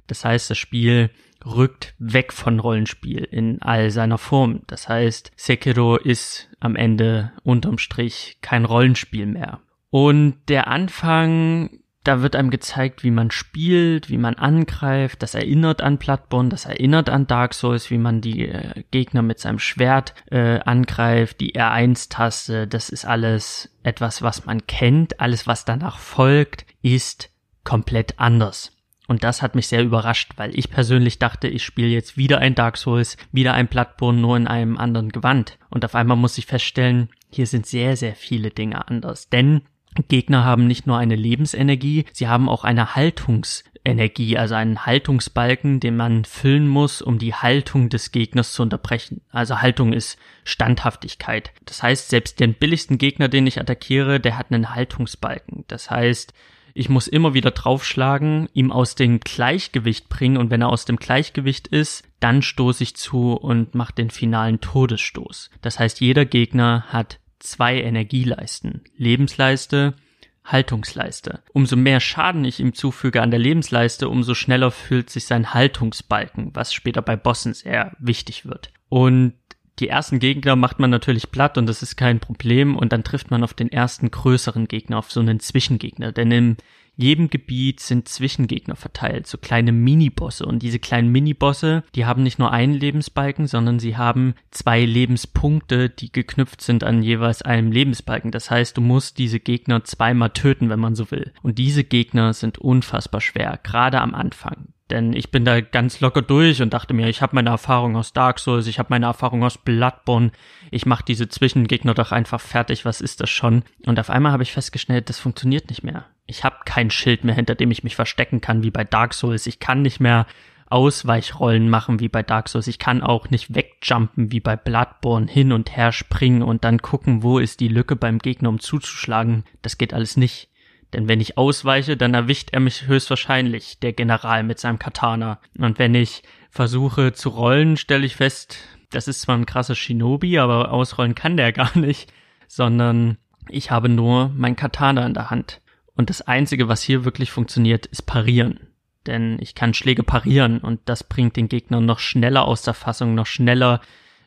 Das heißt, das Spiel rückt weg von Rollenspiel in all seiner Form. Das heißt, Sekiro ist am Ende unterm Strich kein Rollenspiel mehr. Und der Anfang da wird einem gezeigt, wie man spielt, wie man angreift. Das erinnert an Bloodborne, das erinnert an Dark Souls, wie man die äh, Gegner mit seinem Schwert äh, angreift, die R1-Taste. Das ist alles etwas, was man kennt. Alles, was danach folgt, ist komplett anders. Und das hat mich sehr überrascht, weil ich persönlich dachte, ich spiele jetzt wieder ein Dark Souls, wieder ein Bloodborne, nur in einem anderen Gewand. Und auf einmal muss ich feststellen, hier sind sehr, sehr viele Dinge anders. Denn Gegner haben nicht nur eine Lebensenergie, sie haben auch eine Haltungsenergie, also einen Haltungsbalken, den man füllen muss, um die Haltung des Gegners zu unterbrechen. Also Haltung ist Standhaftigkeit. Das heißt, selbst den billigsten Gegner, den ich attackiere, der hat einen Haltungsbalken. Das heißt, ich muss immer wieder draufschlagen, ihm aus dem Gleichgewicht bringen und wenn er aus dem Gleichgewicht ist, dann stoße ich zu und mache den finalen Todesstoß. Das heißt, jeder Gegner hat zwei Energieleisten. Lebensleiste, Haltungsleiste. Umso mehr Schaden ich ihm zufüge an der Lebensleiste, umso schneller füllt sich sein Haltungsbalken, was später bei Bossen sehr wichtig wird. Und die ersten Gegner macht man natürlich platt und das ist kein Problem und dann trifft man auf den ersten größeren Gegner, auf so einen Zwischengegner, denn in jedem Gebiet sind Zwischengegner verteilt, so kleine Minibosse und diese kleinen Minibosse, die haben nicht nur einen Lebensbalken, sondern sie haben zwei Lebenspunkte, die geknüpft sind an jeweils einem Lebensbalken. Das heißt, du musst diese Gegner zweimal töten, wenn man so will. Und diese Gegner sind unfassbar schwer, gerade am Anfang. Denn ich bin da ganz locker durch und dachte mir, ich habe meine Erfahrung aus Dark Souls, ich habe meine Erfahrung aus Bloodborne, ich mache diese Zwischengegner doch einfach fertig, was ist das schon? Und auf einmal habe ich festgestellt, das funktioniert nicht mehr. Ich habe kein Schild mehr, hinter dem ich mich verstecken kann, wie bei Dark Souls. Ich kann nicht mehr Ausweichrollen machen wie bei Dark Souls. Ich kann auch nicht wegjumpen wie bei Bloodborne, hin und her springen und dann gucken, wo ist die Lücke beim Gegner, um zuzuschlagen. Das geht alles nicht. Denn wenn ich ausweiche, dann erwischt er mich höchstwahrscheinlich, der General mit seinem Katana. Und wenn ich versuche zu rollen, stelle ich fest, das ist zwar ein krasser Shinobi, aber ausrollen kann der gar nicht, sondern ich habe nur mein Katana in der Hand. Und das Einzige, was hier wirklich funktioniert, ist parieren. Denn ich kann Schläge parieren und das bringt den Gegner noch schneller aus der Fassung, noch schneller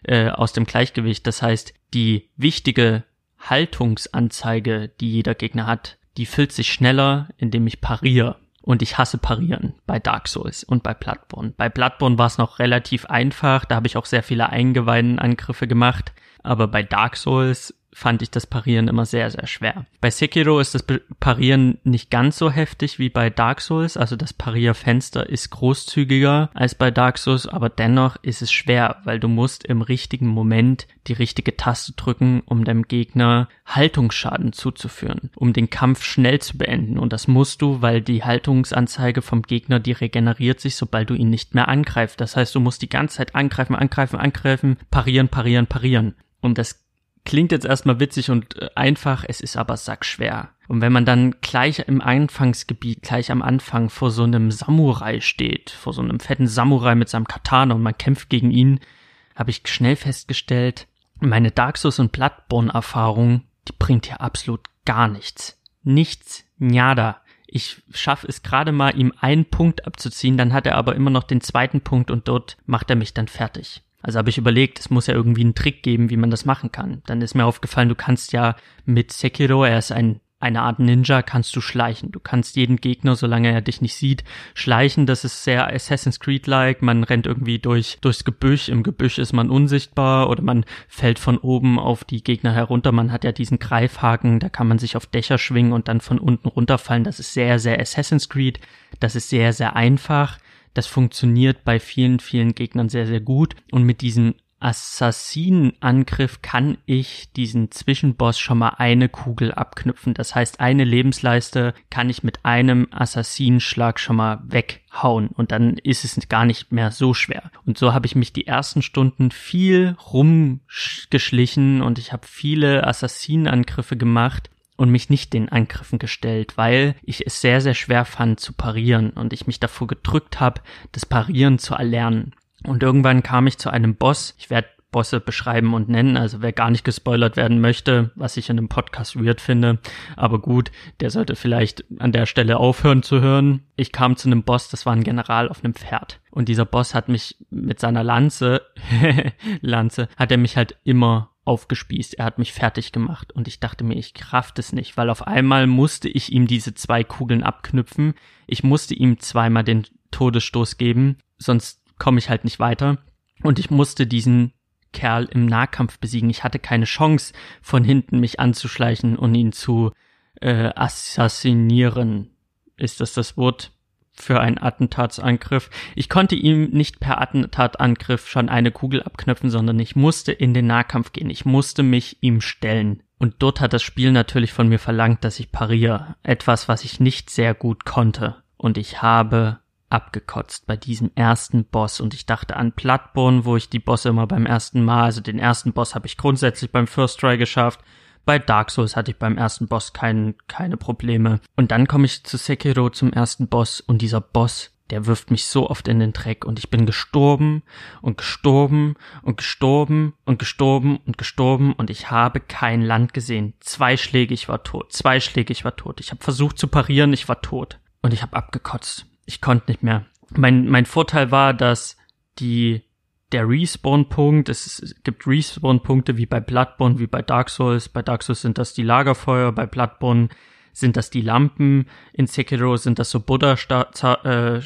äh, aus dem Gleichgewicht. Das heißt, die wichtige Haltungsanzeige, die jeder Gegner hat, die füllt sich schneller, indem ich pariere. Und ich hasse parieren bei Dark Souls und bei Bloodborne. Bei Bloodborne war es noch relativ einfach, da habe ich auch sehr viele Eingeweiden-Angriffe gemacht. Aber bei Dark Souls fand ich das Parieren immer sehr, sehr schwer. Bei Sekiro ist das Parieren nicht ganz so heftig wie bei Dark Souls, also das Parierfenster ist großzügiger als bei Dark Souls, aber dennoch ist es schwer, weil du musst im richtigen Moment die richtige Taste drücken, um deinem Gegner Haltungsschaden zuzuführen, um den Kampf schnell zu beenden und das musst du, weil die Haltungsanzeige vom Gegner, die regeneriert sich, sobald du ihn nicht mehr angreifst. Das heißt, du musst die ganze Zeit angreifen, angreifen, angreifen, parieren, parieren, parieren. Und das klingt jetzt erstmal witzig und äh, einfach, es ist aber sackschwer. Und wenn man dann gleich im Anfangsgebiet, gleich am Anfang vor so einem Samurai steht, vor so einem fetten Samurai mit seinem Katana und man kämpft gegen ihn, habe ich schnell festgestellt, meine Dark Souls und Bloodborne Erfahrung, die bringt hier absolut gar nichts. Nichts, nada. Ich schaffe es gerade mal, ihm einen Punkt abzuziehen, dann hat er aber immer noch den zweiten Punkt und dort macht er mich dann fertig. Also habe ich überlegt, es muss ja irgendwie einen Trick geben, wie man das machen kann. Dann ist mir aufgefallen, du kannst ja mit Sekiro, er ist ein eine Art Ninja kannst du schleichen. Du kannst jeden Gegner, solange er dich nicht sieht, schleichen. Das ist sehr Assassin's Creed-like. Man rennt irgendwie durch, durchs Gebüsch. Im Gebüsch ist man unsichtbar oder man fällt von oben auf die Gegner herunter. Man hat ja diesen Greifhaken, da kann man sich auf Dächer schwingen und dann von unten runterfallen. Das ist sehr, sehr Assassin's Creed. Das ist sehr, sehr einfach. Das funktioniert bei vielen, vielen Gegnern sehr, sehr gut. Und mit diesem Assassinenangriff kann ich diesen Zwischenboss schon mal eine Kugel abknüpfen. Das heißt, eine Lebensleiste kann ich mit einem Assassinenschlag schon mal weghauen und dann ist es gar nicht mehr so schwer. Und so habe ich mich die ersten Stunden viel rumgeschlichen und ich habe viele Assassinenangriffe gemacht und mich nicht den Angriffen gestellt, weil ich es sehr, sehr schwer fand zu parieren und ich mich davor gedrückt habe, das Parieren zu erlernen. Und irgendwann kam ich zu einem Boss. Ich werde Bosse beschreiben und nennen. Also wer gar nicht gespoilert werden möchte, was ich in einem Podcast weird finde. Aber gut, der sollte vielleicht an der Stelle aufhören zu hören. Ich kam zu einem Boss, das war ein General auf einem Pferd. Und dieser Boss hat mich mit seiner Lanze, Lanze, hat er mich halt immer aufgespießt. Er hat mich fertig gemacht und ich dachte mir, ich kraft es nicht, weil auf einmal musste ich ihm diese zwei Kugeln abknüpfen. Ich musste ihm zweimal den Todesstoß geben, sonst komme ich halt nicht weiter. Und ich musste diesen Kerl im Nahkampf besiegen. Ich hatte keine Chance, von hinten mich anzuschleichen und ihn zu äh, assassinieren. ist das das Wort für einen Attentatsangriff. Ich konnte ihm nicht per Attentatangriff schon eine Kugel abknöpfen, sondern ich musste in den Nahkampf gehen. Ich musste mich ihm stellen. Und dort hat das Spiel natürlich von mir verlangt, dass ich pariere. Etwas, was ich nicht sehr gut konnte. Und ich habe abgekotzt bei diesem ersten Boss und ich dachte an Bloodborne, wo ich die Bosse immer beim ersten Mal, also den ersten Boss habe ich grundsätzlich beim First Try geschafft. Bei Dark Souls hatte ich beim ersten Boss kein, keine Probleme. Und dann komme ich zu Sekiro zum ersten Boss und dieser Boss, der wirft mich so oft in den Dreck und ich bin gestorben und gestorben und gestorben und gestorben und gestorben und ich habe kein Land gesehen. Zwei Schläge, ich war tot. Zwei Schläge, ich war tot. Ich habe versucht zu parieren, ich war tot. Und ich habe abgekotzt. Ich konnte nicht mehr. Mein, mein Vorteil war, dass die der Respawn-Punkt, es gibt Respawn-Punkte wie bei Bloodborne, wie bei Dark Souls. Bei Dark Souls sind das die Lagerfeuer, bei Bloodborne sind das die Lampen, in Sekiro sind das so Buddha-Statuen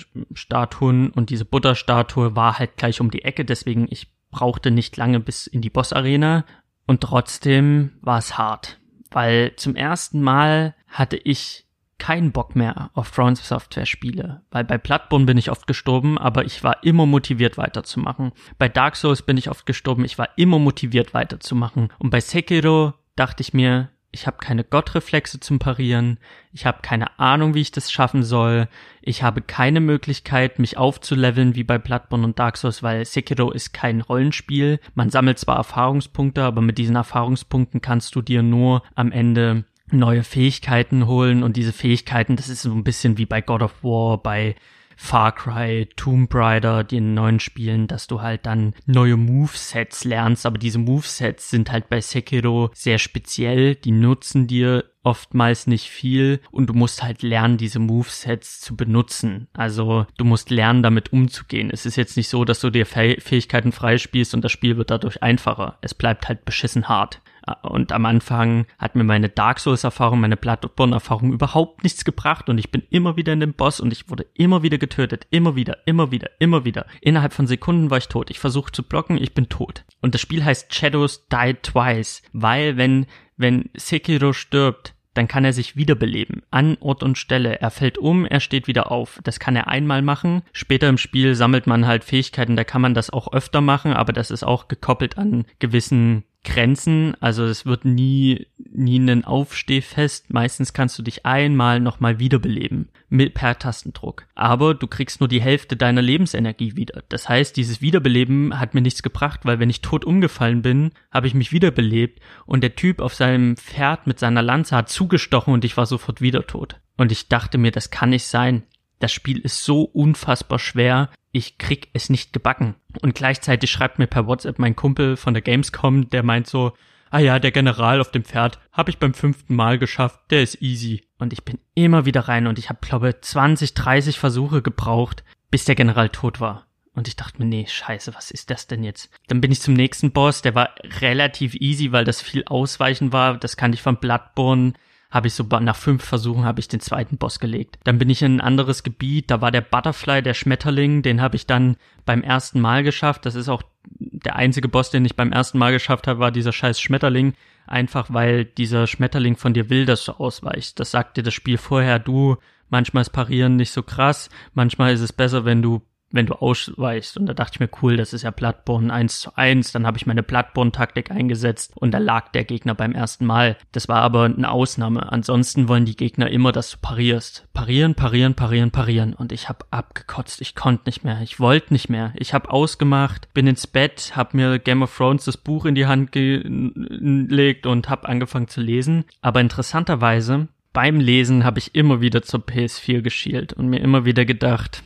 äh, und diese Buddha-Statue war halt gleich um die Ecke, deswegen ich brauchte nicht lange bis in die Boss-Arena und trotzdem war es hart, weil zum ersten Mal hatte ich keinen Bock mehr auf Front Software Spiele, weil bei Bloodborne bin ich oft gestorben, aber ich war immer motiviert weiterzumachen. Bei Dark Souls bin ich oft gestorben, ich war immer motiviert weiterzumachen. Und bei Sekiro dachte ich mir, ich habe keine Gottreflexe zum Parieren, ich habe keine Ahnung, wie ich das schaffen soll, ich habe keine Möglichkeit, mich aufzuleveln wie bei Bloodborne und Dark Souls, weil Sekiro ist kein Rollenspiel. Man sammelt zwar Erfahrungspunkte, aber mit diesen Erfahrungspunkten kannst du dir nur am Ende neue Fähigkeiten holen und diese Fähigkeiten, das ist so ein bisschen wie bei God of War, bei Far Cry, Tomb Raider, den neuen Spielen, dass du halt dann neue Movesets lernst, aber diese Movesets sind halt bei Sekiro sehr speziell, die nutzen dir oftmals nicht viel und du musst halt lernen, diese Movesets zu benutzen. Also du musst lernen, damit umzugehen. Es ist jetzt nicht so, dass du dir Fähigkeiten freispielst und das Spiel wird dadurch einfacher. Es bleibt halt beschissen hart. Und am Anfang hat mir meine Dark Souls-Erfahrung, meine Bloodborne-Erfahrung überhaupt nichts gebracht und ich bin immer wieder in dem Boss und ich wurde immer wieder getötet. Immer wieder, immer wieder, immer wieder. Innerhalb von Sekunden war ich tot. Ich versuche zu blocken, ich bin tot. Und das Spiel heißt Shadows Die Twice, weil wenn, wenn Sekiro stirbt, dann kann er sich wiederbeleben. An Ort und Stelle. Er fällt um, er steht wieder auf. Das kann er einmal machen. Später im Spiel sammelt man halt Fähigkeiten, da kann man das auch öfter machen, aber das ist auch gekoppelt an gewissen Grenzen, also es wird nie, nie ein Aufstehfest. Meistens kannst du dich einmal nochmal wiederbeleben. Mit, per Tastendruck. Aber du kriegst nur die Hälfte deiner Lebensenergie wieder. Das heißt, dieses Wiederbeleben hat mir nichts gebracht, weil wenn ich tot umgefallen bin, habe ich mich wiederbelebt und der Typ auf seinem Pferd mit seiner Lanze hat zugestochen und ich war sofort wieder tot. Und ich dachte mir, das kann nicht sein. Das Spiel ist so unfassbar schwer ich krieg es nicht gebacken. Und gleichzeitig schreibt mir per WhatsApp mein Kumpel von der Gamescom, der meint so, ah ja, der General auf dem Pferd, habe ich beim fünften Mal geschafft, der ist easy. Und ich bin immer wieder rein und ich habe, glaube 20, 30 Versuche gebraucht, bis der General tot war. Und ich dachte mir, nee, scheiße, was ist das denn jetzt? Dann bin ich zum nächsten Boss, der war relativ easy, weil das viel Ausweichen war. Das kannte ich von Bloodborne habe ich so nach fünf Versuchen habe ich den zweiten Boss gelegt. Dann bin ich in ein anderes Gebiet, da war der Butterfly, der Schmetterling, den habe ich dann beim ersten Mal geschafft. Das ist auch der einzige Boss, den ich beim ersten Mal geschafft habe, war dieser scheiß Schmetterling. Einfach weil dieser Schmetterling von dir will, dass du ausweichst. Das sagt dir das Spiel vorher, du, manchmal ist Parieren nicht so krass, manchmal ist es besser, wenn du wenn du ausweichst. Und da dachte ich mir, cool, das ist ja Bloodborne 1 zu 1. Dann habe ich meine Bloodborne-Taktik eingesetzt und da lag der Gegner beim ersten Mal. Das war aber eine Ausnahme. Ansonsten wollen die Gegner immer, dass du parierst. Parieren, parieren, parieren, parieren. Und ich habe abgekotzt. Ich konnte nicht mehr. Ich wollte nicht mehr. Ich habe ausgemacht, bin ins Bett, habe mir Game of Thrones das Buch in die Hand gelegt und habe angefangen zu lesen. Aber interessanterweise beim Lesen habe ich immer wieder zur PS4 geschielt und mir immer wieder gedacht,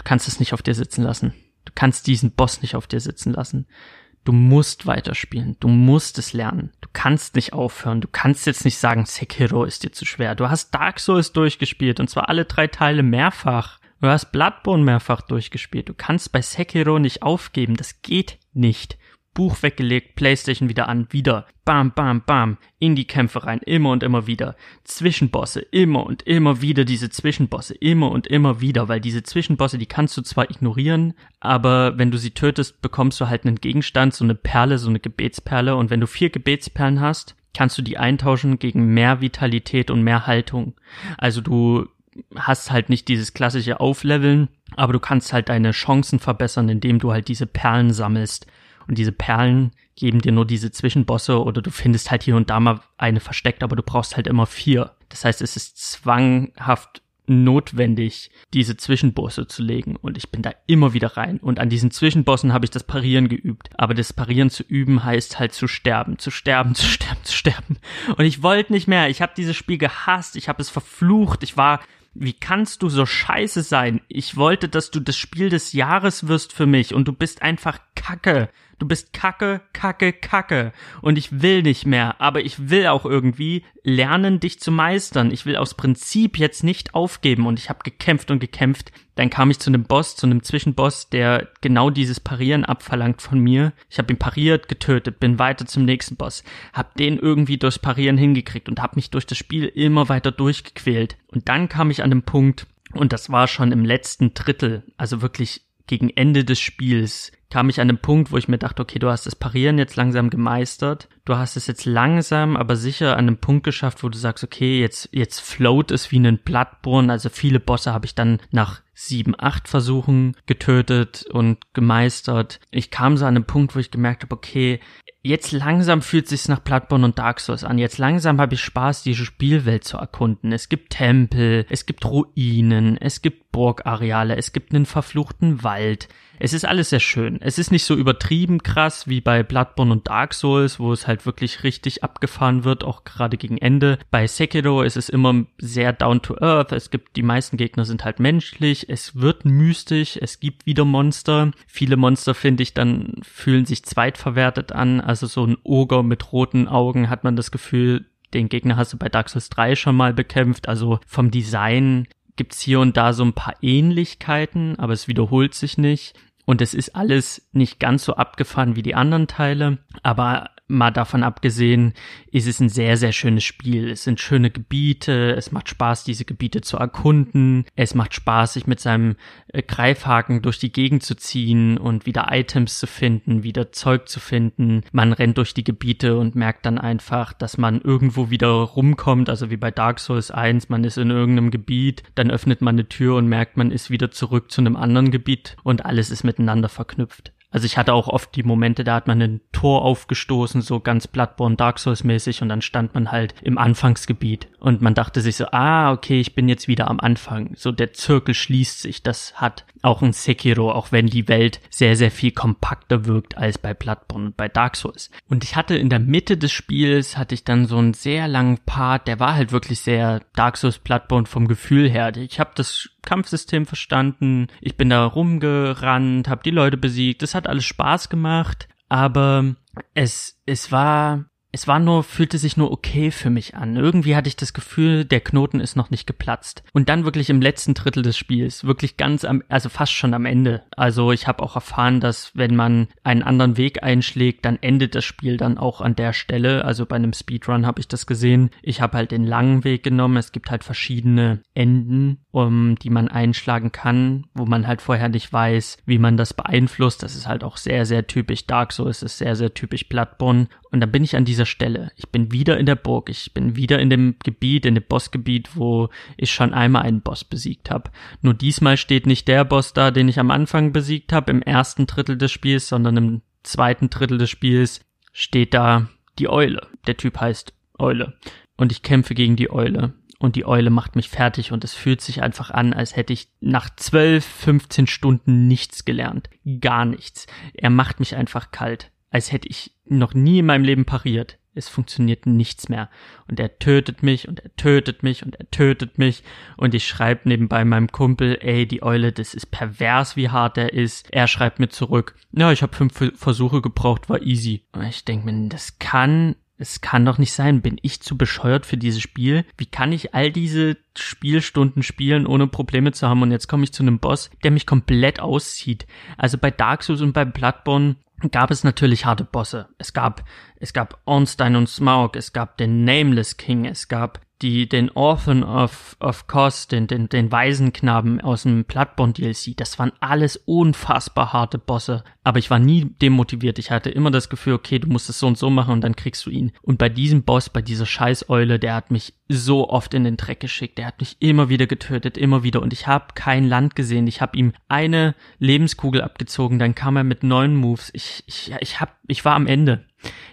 Du kannst es nicht auf dir sitzen lassen. Du kannst diesen Boss nicht auf dir sitzen lassen. Du musst weiterspielen. Du musst es lernen. Du kannst nicht aufhören. Du kannst jetzt nicht sagen, Sekiro ist dir zu schwer. Du hast Dark Souls durchgespielt und zwar alle drei Teile mehrfach. Du hast Bloodborne mehrfach durchgespielt. Du kannst bei Sekiro nicht aufgeben. Das geht nicht. Buch weggelegt, Playstation wieder an, wieder. Bam, bam, bam. In die Kämpfe rein, immer und immer wieder. Zwischenbosse, immer und immer wieder diese Zwischenbosse, immer und immer wieder, weil diese Zwischenbosse, die kannst du zwar ignorieren, aber wenn du sie tötest, bekommst du halt einen Gegenstand, so eine Perle, so eine Gebetsperle und wenn du vier Gebetsperlen hast, kannst du die eintauschen gegen mehr Vitalität und mehr Haltung. Also du hast halt nicht dieses klassische Aufleveln, aber du kannst halt deine Chancen verbessern, indem du halt diese Perlen sammelst. Und diese Perlen geben dir nur diese Zwischenbosse oder du findest halt hier und da mal eine versteckt, aber du brauchst halt immer vier. Das heißt, es ist zwanghaft notwendig, diese Zwischenbosse zu legen. Und ich bin da immer wieder rein. Und an diesen Zwischenbossen habe ich das Parieren geübt. Aber das Parieren zu üben heißt halt zu sterben, zu sterben, zu sterben, zu sterben. Und ich wollte nicht mehr. Ich habe dieses Spiel gehasst. Ich habe es verflucht. Ich war wie kannst du so scheiße sein? Ich wollte, dass du das Spiel des Jahres wirst für mich und du bist einfach Kacke. Du bist Kacke, Kacke, Kacke. Und ich will nicht mehr, aber ich will auch irgendwie lernen, dich zu meistern. Ich will aus Prinzip jetzt nicht aufgeben und ich habe gekämpft und gekämpft. Dann kam ich zu einem Boss, zu einem Zwischenboss, der genau dieses Parieren abverlangt von mir. Ich habe ihn pariert, getötet, bin weiter zum nächsten Boss, hab den irgendwie durchs Parieren hingekriegt und hab mich durch das Spiel immer weiter durchgequält. Und dann kam ich an den Punkt, und das war schon im letzten Drittel, also wirklich gegen Ende des Spiels, kam ich an den Punkt, wo ich mir dachte, okay, du hast das Parieren jetzt langsam gemeistert. Du hast es jetzt langsam, aber sicher an den Punkt geschafft, wo du sagst, okay, jetzt, jetzt float es wie ein Bloodborne. Also viele Bosse habe ich dann nach sieben, acht Versuchen getötet und gemeistert. Ich kam so an den Punkt, wo ich gemerkt habe, okay, jetzt langsam fühlt sich's nach Bloodborne und Dark Souls an. Jetzt langsam habe ich Spaß, diese Spielwelt zu erkunden. Es gibt Tempel, es gibt Ruinen, es gibt Burgareale, es gibt einen verfluchten Wald. Es ist alles sehr schön. Es ist nicht so übertrieben krass wie bei Bloodborne und Dark Souls, wo es halt wirklich richtig abgefahren wird, auch gerade gegen Ende. Bei Sekiro ist es immer sehr down to earth. Es gibt, die meisten Gegner sind halt menschlich. Es wird mystisch. Es gibt wieder Monster. Viele Monster, finde ich, dann fühlen sich zweitverwertet an. Also so ein Oger mit roten Augen hat man das Gefühl, den Gegner hast du bei Dark Souls 3 schon mal bekämpft. Also vom Design gibt's hier und da so ein paar Ähnlichkeiten, aber es wiederholt sich nicht. Und es ist alles nicht ganz so abgefahren wie die anderen Teile, aber mal davon abgesehen, ist es ein sehr, sehr schönes Spiel. Es sind schöne Gebiete, es macht Spaß, diese Gebiete zu erkunden, es macht Spaß, sich mit seinem äh, Greifhaken durch die Gegend zu ziehen und wieder Items zu finden, wieder Zeug zu finden. Man rennt durch die Gebiete und merkt dann einfach, dass man irgendwo wieder rumkommt, also wie bei Dark Souls 1, man ist in irgendeinem Gebiet, dann öffnet man eine Tür und merkt, man ist wieder zurück zu einem anderen Gebiet und alles ist miteinander verknüpft. Also ich hatte auch oft die Momente, da hat man ein Tor aufgestoßen, so ganz Bloodborne Dark Souls mäßig und dann stand man halt im Anfangsgebiet und man dachte sich so, ah, okay, ich bin jetzt wieder am Anfang. So der Zirkel schließt sich. Das hat auch ein Sekiro, auch wenn die Welt sehr, sehr viel kompakter wirkt als bei Bloodborne und bei Dark Souls. Und ich hatte in der Mitte des Spiels, hatte ich dann so einen sehr langen Part, der war halt wirklich sehr Dark Souls Bloodborne vom Gefühl her. Ich habe das Kampfsystem verstanden, ich bin da rumgerannt, habe die Leute besiegt, es hat alles Spaß gemacht, aber es, es war es war nur, fühlte sich nur okay für mich an. Irgendwie hatte ich das Gefühl, der Knoten ist noch nicht geplatzt. Und dann wirklich im letzten Drittel des Spiels, wirklich ganz am, also fast schon am Ende. Also ich habe auch erfahren, dass wenn man einen anderen Weg einschlägt, dann endet das Spiel dann auch an der Stelle. Also bei einem Speedrun habe ich das gesehen. Ich habe halt den langen Weg genommen. Es gibt halt verschiedene Enden, um die man einschlagen kann, wo man halt vorher nicht weiß, wie man das beeinflusst. Das ist halt auch sehr, sehr typisch Dark Souls, ist sehr, sehr typisch Bloodborne. Und dann bin ich an dieser Stelle. Ich bin wieder in der Burg. Ich bin wieder in dem Gebiet, in dem Bossgebiet, wo ich schon einmal einen Boss besiegt habe. Nur diesmal steht nicht der Boss da, den ich am Anfang besiegt habe, im ersten Drittel des Spiels, sondern im zweiten Drittel des Spiels steht da die Eule. Der Typ heißt Eule. Und ich kämpfe gegen die Eule. Und die Eule macht mich fertig und es fühlt sich einfach an, als hätte ich nach 12, 15 Stunden nichts gelernt. Gar nichts. Er macht mich einfach kalt als hätte ich noch nie in meinem Leben pariert. Es funktioniert nichts mehr. Und er tötet mich und er tötet mich und er tötet mich. Und ich schreibe nebenbei meinem Kumpel, ey, die Eule, das ist pervers, wie hart er ist. Er schreibt mir zurück, ja, ich habe fünf Versuche gebraucht, war easy. Und ich denke mir, das kann, es kann doch nicht sein. Bin ich zu bescheuert für dieses Spiel? Wie kann ich all diese Spielstunden spielen, ohne Probleme zu haben? Und jetzt komme ich zu einem Boss, der mich komplett auszieht. Also bei Dark Souls und bei Bloodborne gab es natürlich harte Bosse. Es gab, es gab Ornstein und Smaug, es gab den Nameless King, es gab die, den Orphan of, of Cos, den, den, den Waisenknaben aus dem Bloodborne DLC, das waren alles unfassbar harte Bosse. Aber ich war nie demotiviert. Ich hatte immer das Gefühl, okay, du musst es so und so machen und dann kriegst du ihn. Und bei diesem Boss, bei dieser Scheißeule, der hat mich so oft in den Dreck geschickt. Der hat mich immer wieder getötet, immer wieder. Und ich habe kein Land gesehen. Ich habe ihm eine Lebenskugel abgezogen, dann kam er mit neun Moves. Ich, ich, ich hab, ich war am Ende.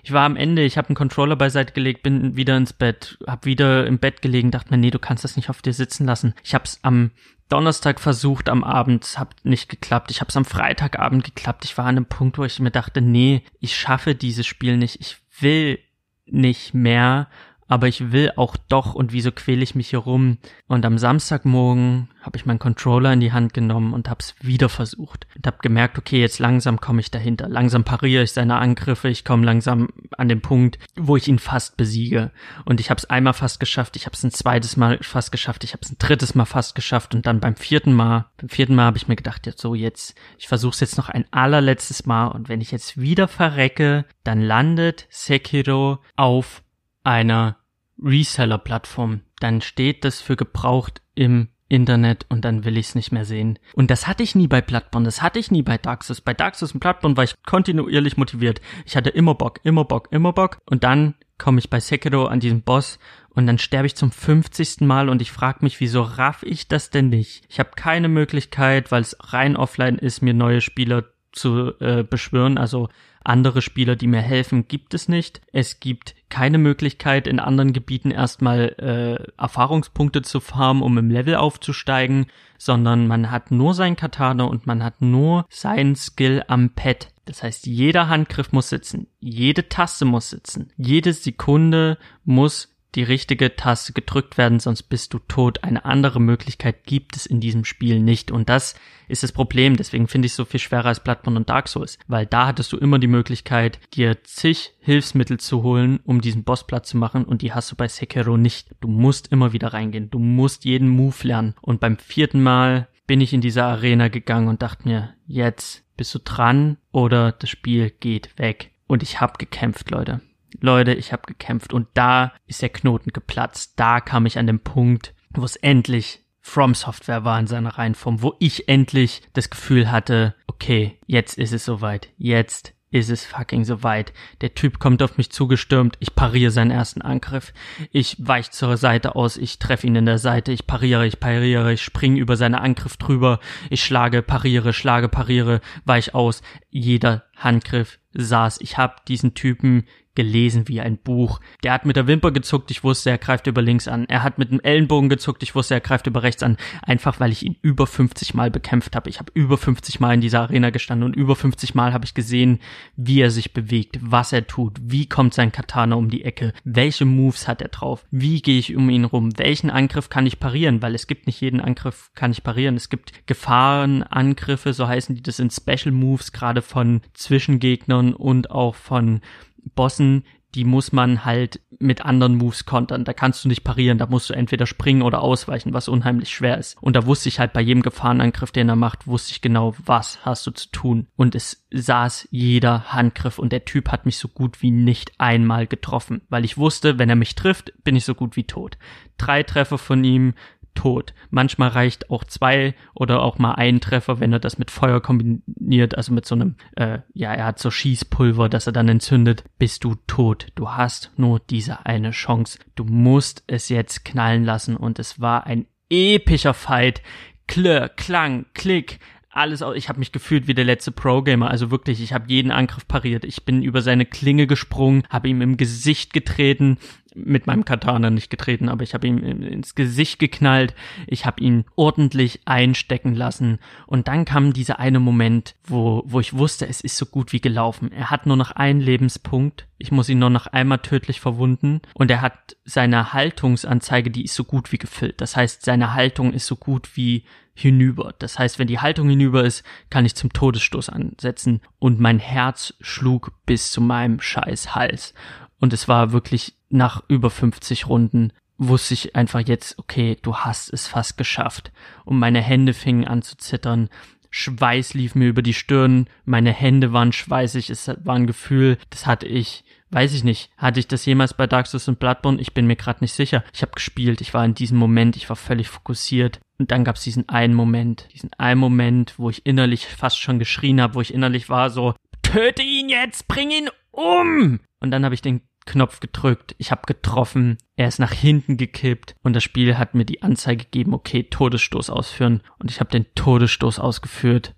Ich war am Ende, ich habe einen Controller beiseite gelegt, bin wieder ins Bett, hab wieder im Bett gelegen, dachte mir, nee, du kannst das nicht auf dir sitzen lassen. Ich hab's am Donnerstag versucht am Abend, es hat nicht geklappt. Ich hab's am Freitagabend geklappt. Ich war an einem Punkt, wo ich mir dachte, nee, ich schaffe dieses Spiel nicht. Ich will nicht mehr aber ich will auch doch und wieso quäle ich mich hier rum? Und am Samstagmorgen habe ich meinen Controller in die Hand genommen und habe es wieder versucht. Und habe gemerkt, okay, jetzt langsam komme ich dahinter, langsam pariere ich seine Angriffe, ich komme langsam an den Punkt, wo ich ihn fast besiege. Und ich habe es einmal fast geschafft, ich habe es ein zweites Mal fast geschafft, ich habe es ein drittes Mal fast geschafft. Und dann beim vierten Mal, beim vierten Mal habe ich mir gedacht, jetzt so jetzt, ich versuche es jetzt noch ein allerletztes Mal. Und wenn ich jetzt wieder verrecke, dann landet Sekiro auf einer Reseller-Plattform, dann steht das für gebraucht im Internet und dann will ich es nicht mehr sehen. Und das hatte ich nie bei Bloodborne, das hatte ich nie bei Dark Souls. Bei Dark Souls und Bloodborne war ich kontinuierlich motiviert. Ich hatte immer Bock, immer Bock, immer Bock. Und dann komme ich bei Sekiro an diesen Boss und dann sterbe ich zum 50. Mal und ich frage mich, wieso raff ich das denn nicht? Ich habe keine Möglichkeit, weil es rein offline ist, mir neue Spieler zu äh, beschwören. Also andere Spieler, die mir helfen, gibt es nicht. Es gibt keine Möglichkeit, in anderen Gebieten erstmal äh, Erfahrungspunkte zu farmen, um im Level aufzusteigen, sondern man hat nur sein Katana und man hat nur sein Skill am Pad. Das heißt, jeder Handgriff muss sitzen, jede Taste muss sitzen, jede Sekunde muss die richtige Taste gedrückt werden, sonst bist du tot. Eine andere Möglichkeit gibt es in diesem Spiel nicht. Und das ist das Problem. Deswegen finde ich es so viel schwerer als Bloodborne und Dark Souls. Weil da hattest du immer die Möglichkeit, dir zig Hilfsmittel zu holen, um diesen Boss platt zu machen. Und die hast du bei Sekiro nicht. Du musst immer wieder reingehen. Du musst jeden Move lernen. Und beim vierten Mal bin ich in diese Arena gegangen und dachte mir, jetzt bist du dran oder das Spiel geht weg. Und ich hab gekämpft, Leute. Leute, ich habe gekämpft und da ist der Knoten geplatzt. Da kam ich an den Punkt, wo es endlich From Software war in seiner Reihenform, wo ich endlich das Gefühl hatte, okay, jetzt ist es soweit. Jetzt ist es fucking soweit. Der Typ kommt auf mich zugestürmt, ich pariere seinen ersten Angriff. Ich weich zur Seite aus, ich treffe ihn in der Seite, ich pariere, ich pariere, ich springe über seinen Angriff drüber, ich schlage, pariere, schlage, pariere, weich aus. Jeder Handgriff saß. Ich habe diesen Typen gelesen wie ein Buch. Der hat mit der Wimper gezuckt, ich wusste, er greift über links an. Er hat mit dem Ellenbogen gezuckt, ich wusste, er greift über rechts an. Einfach weil ich ihn über 50 Mal bekämpft habe. Ich habe über 50 Mal in dieser Arena gestanden und über 50 Mal habe ich gesehen, wie er sich bewegt, was er tut, wie kommt sein Katana um die Ecke, welche Moves hat er drauf, wie gehe ich um ihn rum, welchen Angriff kann ich parieren, weil es gibt nicht jeden Angriff kann ich parieren. Es gibt Gefahrenangriffe, so heißen die, das sind Special Moves, gerade von Zwischengegnern und auch von Bossen, die muss man halt mit anderen Moves kontern. Da kannst du nicht parieren, da musst du entweder springen oder ausweichen, was unheimlich schwer ist. Und da wusste ich halt bei jedem Gefahrenangriff, den er macht, wusste ich genau, was hast du zu tun. Und es saß jeder Handgriff und der Typ hat mich so gut wie nicht einmal getroffen, weil ich wusste, wenn er mich trifft, bin ich so gut wie tot. Drei Treffer von ihm, tot. Manchmal reicht auch zwei oder auch mal ein Treffer, wenn er das mit Feuer kombiniert, also mit so einem, äh, ja, er hat so Schießpulver, das er dann entzündet, bist du tot. Du hast nur diese eine Chance. Du musst es jetzt knallen lassen und es war ein epischer Fight. Klirr, Klang, Klick, alles, ich habe mich gefühlt wie der letzte Pro-Gamer. Also wirklich, ich habe jeden Angriff pariert. Ich bin über seine Klinge gesprungen, habe ihm im Gesicht getreten, mit meinem Katana nicht getreten, aber ich habe ihm ins Gesicht geknallt, ich habe ihn ordentlich einstecken lassen und dann kam dieser eine Moment, wo, wo ich wusste, es ist so gut wie gelaufen. Er hat nur noch einen Lebenspunkt, ich muss ihn nur noch einmal tödlich verwunden und er hat seine Haltungsanzeige, die ist so gut wie gefüllt. Das heißt, seine Haltung ist so gut wie hinüber. Das heißt, wenn die Haltung hinüber ist, kann ich zum Todesstoß ansetzen und mein Herz schlug bis zu meinem scheiß Hals. Und es war wirklich nach über 50 Runden wusste ich einfach jetzt, okay, du hast es fast geschafft. Und meine Hände fingen an zu zittern. Schweiß lief mir über die Stirn, meine Hände waren schweißig, es war ein Gefühl, das hatte ich weiß ich nicht, hatte ich das jemals bei Dark Souls und Bloodborne? Ich bin mir gerade nicht sicher. Ich habe gespielt, ich war in diesem Moment, ich war völlig fokussiert. Und dann gab's diesen einen Moment, diesen einen Moment, wo ich innerlich fast schon geschrien habe, wo ich innerlich war so, töte ihn jetzt, bring ihn um! Und dann habe ich den Knopf gedrückt, ich habe getroffen, er ist nach hinten gekippt und das Spiel hat mir die Anzeige gegeben, okay, Todesstoß ausführen und ich habe den Todesstoß ausgeführt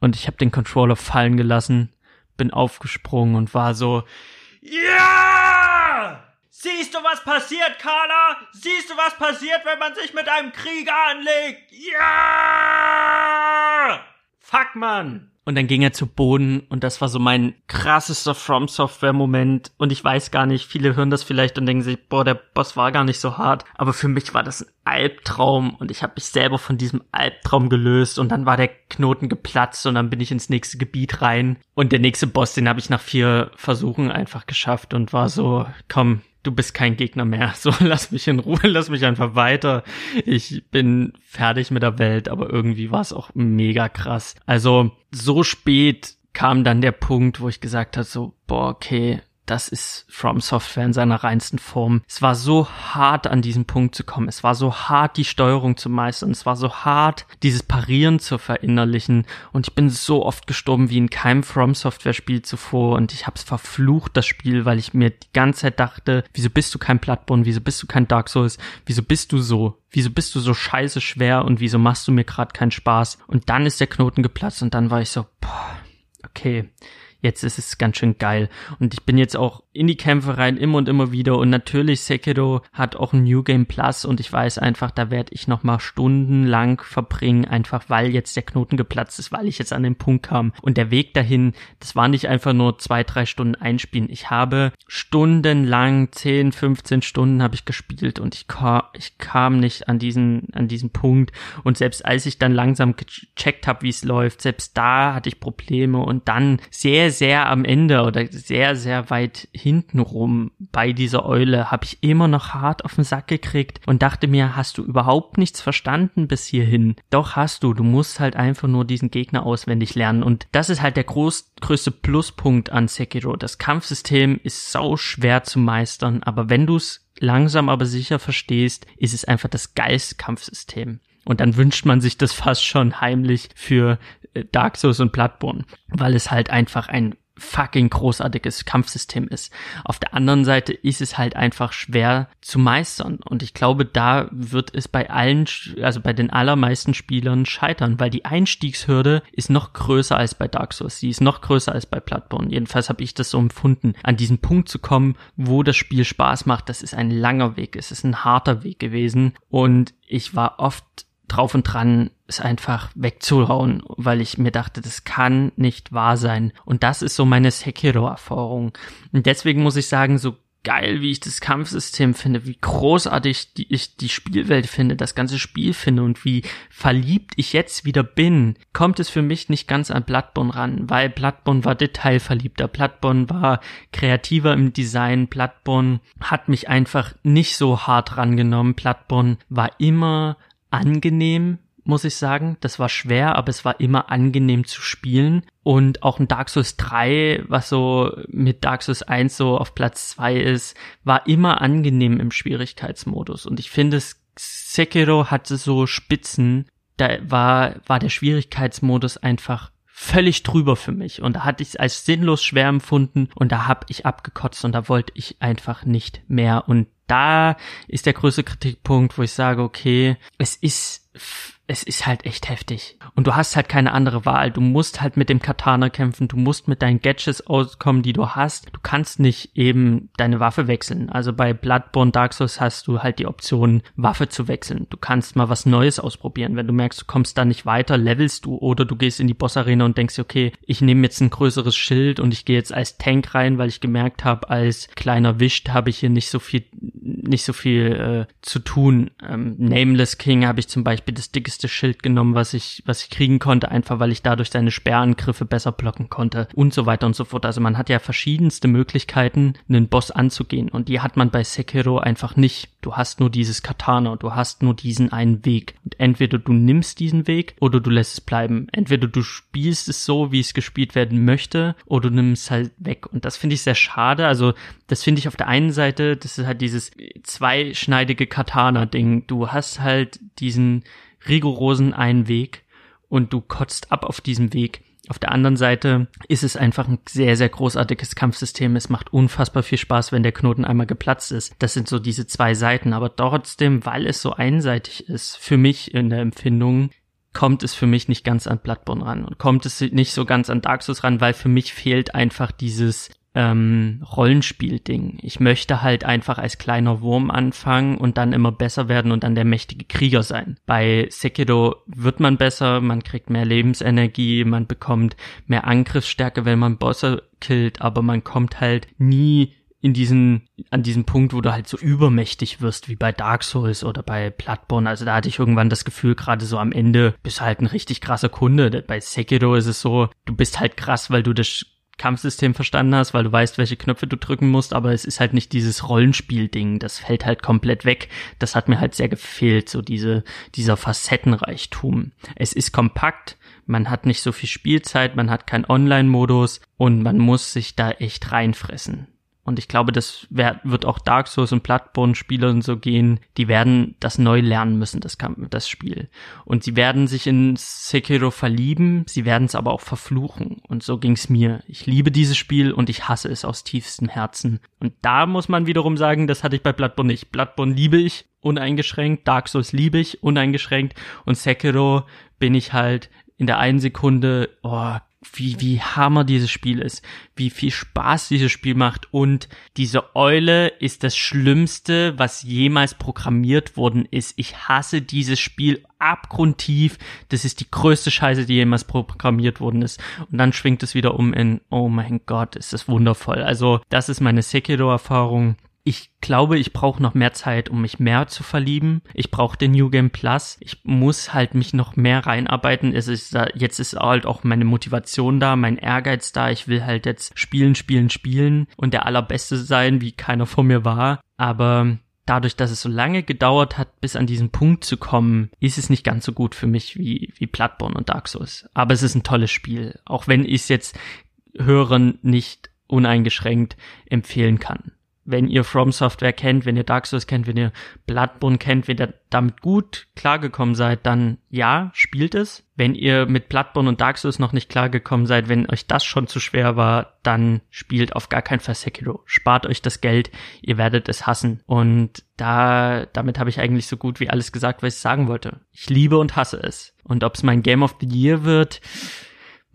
und ich habe den Controller fallen gelassen, bin aufgesprungen und war so, ja! Siehst du, was passiert, Carla? Siehst du, was passiert, wenn man sich mit einem Krieger anlegt? Ja! Fuck, Mann! Und dann ging er zu Boden und das war so mein krassester From Software Moment und ich weiß gar nicht, viele hören das vielleicht und denken sich, boah, der Boss war gar nicht so hart, aber für mich war das ein Albtraum und ich habe mich selber von diesem Albtraum gelöst und dann war der Knoten geplatzt und dann bin ich ins nächste Gebiet rein. Und der nächste Boss, den habe ich nach vier Versuchen einfach geschafft und war so, komm, du bist kein Gegner mehr. So, lass mich in Ruhe, lass mich einfach weiter. Ich bin fertig mit der Welt, aber irgendwie war es auch mega krass. Also, so spät kam dann der Punkt, wo ich gesagt habe, so, boah, okay, das ist From Software in seiner reinsten Form. Es war so hart, an diesen Punkt zu kommen. Es war so hart, die Steuerung zu meistern. Es war so hart, dieses Parieren zu verinnerlichen. Und ich bin so oft gestorben wie in keinem From Software Spiel zuvor. Und ich hab's verflucht, das Spiel, weil ich mir die ganze Zeit dachte, wieso bist du kein Bloodborne? Wieso bist du kein Dark Souls? Wieso bist du so? Wieso bist du so scheiße schwer? Und wieso machst du mir gerade keinen Spaß? Und dann ist der Knoten geplatzt und dann war ich so, boah, okay jetzt ist es ganz schön geil. Und ich bin jetzt auch in die Kämpfe rein, immer und immer wieder. Und natürlich, Sekiro hat auch ein New Game Plus und ich weiß einfach, da werde ich nochmal stundenlang verbringen, einfach weil jetzt der Knoten geplatzt ist, weil ich jetzt an den Punkt kam. Und der Weg dahin, das war nicht einfach nur zwei, drei Stunden einspielen. Ich habe stundenlang, 10, 15 Stunden habe ich gespielt und ich, kam, ich kam nicht an diesen, an diesen Punkt. Und selbst als ich dann langsam gecheckt habe, wie es läuft, selbst da hatte ich Probleme und dann sehr, sehr am Ende oder sehr, sehr weit hintenrum bei dieser Eule habe ich immer noch hart auf den Sack gekriegt und dachte mir, hast du überhaupt nichts verstanden bis hierhin? Doch hast du, du musst halt einfach nur diesen Gegner auswendig lernen und das ist halt der groß, größte Pluspunkt an Sekiro. Das Kampfsystem ist sau schwer zu meistern, aber wenn du es langsam aber sicher verstehst, ist es einfach das geilste Kampfsystem. Und dann wünscht man sich das fast schon heimlich für äh, Dark Souls und Bloodborne, weil es halt einfach ein fucking großartiges Kampfsystem ist. Auf der anderen Seite ist es halt einfach schwer zu meistern und ich glaube, da wird es bei allen, also bei den allermeisten Spielern scheitern, weil die Einstiegshürde ist noch größer als bei Dark Souls, sie ist noch größer als bei Bloodborne. Jedenfalls habe ich das so empfunden. An diesen Punkt zu kommen, wo das Spiel Spaß macht, das ist ein langer Weg, es ist ein harter Weg gewesen und ich war oft drauf und dran, es einfach wegzuhauen, weil ich mir dachte, das kann nicht wahr sein. Und das ist so meine Sekiro-Erfahrung. Und deswegen muss ich sagen, so geil, wie ich das Kampfsystem finde, wie großartig die, ich die Spielwelt finde, das ganze Spiel finde und wie verliebt ich jetzt wieder bin, kommt es für mich nicht ganz an Bloodborne ran, weil Bloodborne war detailverliebter, Bloodborne war kreativer im Design, Bloodborne hat mich einfach nicht so hart rangenommen, Bloodborne war immer angenehm, muss ich sagen. Das war schwer, aber es war immer angenehm zu spielen. Und auch ein Dark Souls 3, was so mit Dark Souls 1 so auf Platz 2 ist, war immer angenehm im Schwierigkeitsmodus. Und ich finde, Sekiro hatte so Spitzen, da war, war der Schwierigkeitsmodus einfach völlig drüber für mich. Und da hatte ich es als sinnlos schwer empfunden und da hab ich abgekotzt und da wollte ich einfach nicht mehr. Und da ist der größte Kritikpunkt, wo ich sage, okay, es ist es ist halt echt heftig. Und du hast halt keine andere Wahl. Du musst halt mit dem Katana kämpfen. Du musst mit deinen Gadgets auskommen, die du hast. Du kannst nicht eben deine Waffe wechseln. Also bei Bloodborne Dark Souls hast du halt die Option, Waffe zu wechseln. Du kannst mal was Neues ausprobieren. Wenn du merkst, du kommst da nicht weiter, levelst du oder du gehst in die Bossarena und denkst, okay, ich nehme jetzt ein größeres Schild und ich gehe jetzt als Tank rein, weil ich gemerkt habe, als kleiner Wischt habe ich hier nicht so viel, nicht so viel äh, zu tun. Ähm, Nameless King habe ich zum Beispiel das dickeste stärkste Schild genommen, was ich, was ich kriegen konnte, einfach weil ich dadurch seine Sperrangriffe besser blocken konnte und so weiter und so fort. Also man hat ja verschiedenste Möglichkeiten, einen Boss anzugehen und die hat man bei Sekiro einfach nicht. Du hast nur dieses Katana, du hast nur diesen einen Weg. Und entweder du nimmst diesen Weg oder du lässt es bleiben. Entweder du spielst es so, wie es gespielt werden möchte, oder du nimmst es halt weg. Und das finde ich sehr schade. Also, das finde ich auf der einen Seite, das ist halt dieses zweischneidige Katana-Ding. Du hast halt diesen rigorosen einen Weg und du kotzt ab auf diesem Weg. Auf der anderen Seite ist es einfach ein sehr, sehr großartiges Kampfsystem. Es macht unfassbar viel Spaß, wenn der Knoten einmal geplatzt ist. Das sind so diese zwei Seiten. Aber trotzdem, weil es so einseitig ist, für mich in der Empfindung, kommt es für mich nicht ganz an Bloodborne ran und kommt es nicht so ganz an Dark Souls ran, weil für mich fehlt einfach dieses ähm, Rollenspiel-Ding. Ich möchte halt einfach als kleiner Wurm anfangen und dann immer besser werden und dann der mächtige Krieger sein. Bei Sekiro wird man besser, man kriegt mehr Lebensenergie, man bekommt mehr Angriffsstärke, wenn man Bosse killt, aber man kommt halt nie in diesen, an diesem Punkt, wo du halt so übermächtig wirst, wie bei Dark Souls oder bei Bloodborne. Also da hatte ich irgendwann das Gefühl, gerade so am Ende bist halt ein richtig krasser Kunde. Bei Sekiro ist es so, du bist halt krass, weil du das Kampfsystem verstanden hast, weil du weißt, welche Knöpfe du drücken musst, aber es ist halt nicht dieses Rollenspiel-Ding, das fällt halt komplett weg. Das hat mir halt sehr gefehlt, so diese, dieser Facettenreichtum. Es ist kompakt, man hat nicht so viel Spielzeit, man hat keinen Online-Modus und man muss sich da echt reinfressen. Und ich glaube, das wird auch Dark Souls und Bloodborne-Spielern so gehen. Die werden das neu lernen müssen, das, das Spiel. Und sie werden sich in Sekiro verlieben, sie werden es aber auch verfluchen. Und so ging's mir. Ich liebe dieses Spiel und ich hasse es aus tiefstem Herzen. Und da muss man wiederum sagen, das hatte ich bei Bloodborne nicht. Bloodborne liebe ich uneingeschränkt, Dark Souls liebe ich uneingeschränkt und Sekiro bin ich halt in der einen Sekunde, oh, wie, wie hammer dieses Spiel ist, wie viel Spaß dieses Spiel macht und diese Eule ist das Schlimmste, was jemals programmiert worden ist. Ich hasse dieses Spiel abgrundtief. Das ist die größte Scheiße, die jemals programmiert worden ist. Und dann schwingt es wieder um in, oh mein Gott, ist das wundervoll. Also, das ist meine Sekiro-Erfahrung ich glaube, ich brauche noch mehr Zeit, um mich mehr zu verlieben. Ich brauche den New Game Plus. Ich muss halt mich noch mehr reinarbeiten. Es ist da, jetzt ist halt auch meine Motivation da, mein Ehrgeiz da. Ich will halt jetzt spielen, spielen, spielen und der allerbeste sein, wie keiner vor mir war. Aber dadurch, dass es so lange gedauert hat, bis an diesen Punkt zu kommen, ist es nicht ganz so gut für mich wie, wie Bloodborne und Dark Souls. Aber es ist ein tolles Spiel. Auch wenn ich es jetzt Hörern nicht uneingeschränkt empfehlen kann wenn ihr From Software kennt, wenn ihr Dark Souls kennt, wenn ihr Bloodborne kennt, wenn ihr damit gut klargekommen seid, dann ja, spielt es. Wenn ihr mit Bloodborne und Dark Souls noch nicht klargekommen seid, wenn euch das schon zu schwer war, dann spielt auf gar keinen Fall Sekiro. Spart euch das Geld, ihr werdet es hassen. Und da, damit habe ich eigentlich so gut wie alles gesagt, was ich sagen wollte. Ich liebe und hasse es. Und ob es mein Game of the Year wird,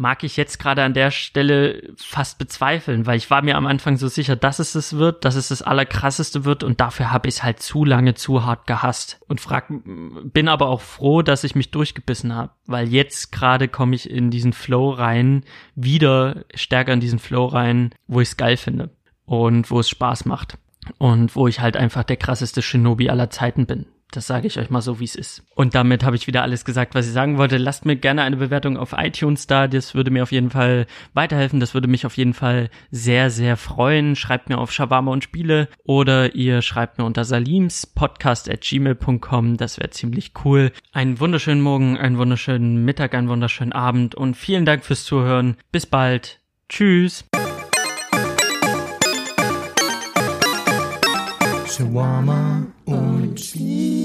mag ich jetzt gerade an der Stelle fast bezweifeln, weil ich war mir am Anfang so sicher, dass es es wird, dass es das Allerkrasseste wird und dafür habe ich es halt zu lange zu hart gehasst und frag, bin aber auch froh, dass ich mich durchgebissen habe, weil jetzt gerade komme ich in diesen Flow rein, wieder stärker in diesen Flow rein, wo ich es geil finde und wo es Spaß macht und wo ich halt einfach der krasseste Shinobi aller Zeiten bin. Das sage ich euch mal so, wie es ist. Und damit habe ich wieder alles gesagt, was ich sagen wollte. Lasst mir gerne eine Bewertung auf iTunes da. Das würde mir auf jeden Fall weiterhelfen. Das würde mich auf jeden Fall sehr, sehr freuen. Schreibt mir auf Shawarma und Spiele oder ihr schreibt mir unter salimspodcast at gmail.com. Das wäre ziemlich cool. Einen wunderschönen Morgen, einen wunderschönen Mittag, einen wunderschönen Abend und vielen Dank fürs Zuhören. Bis bald. Tschüss. Shawarma und Spiele.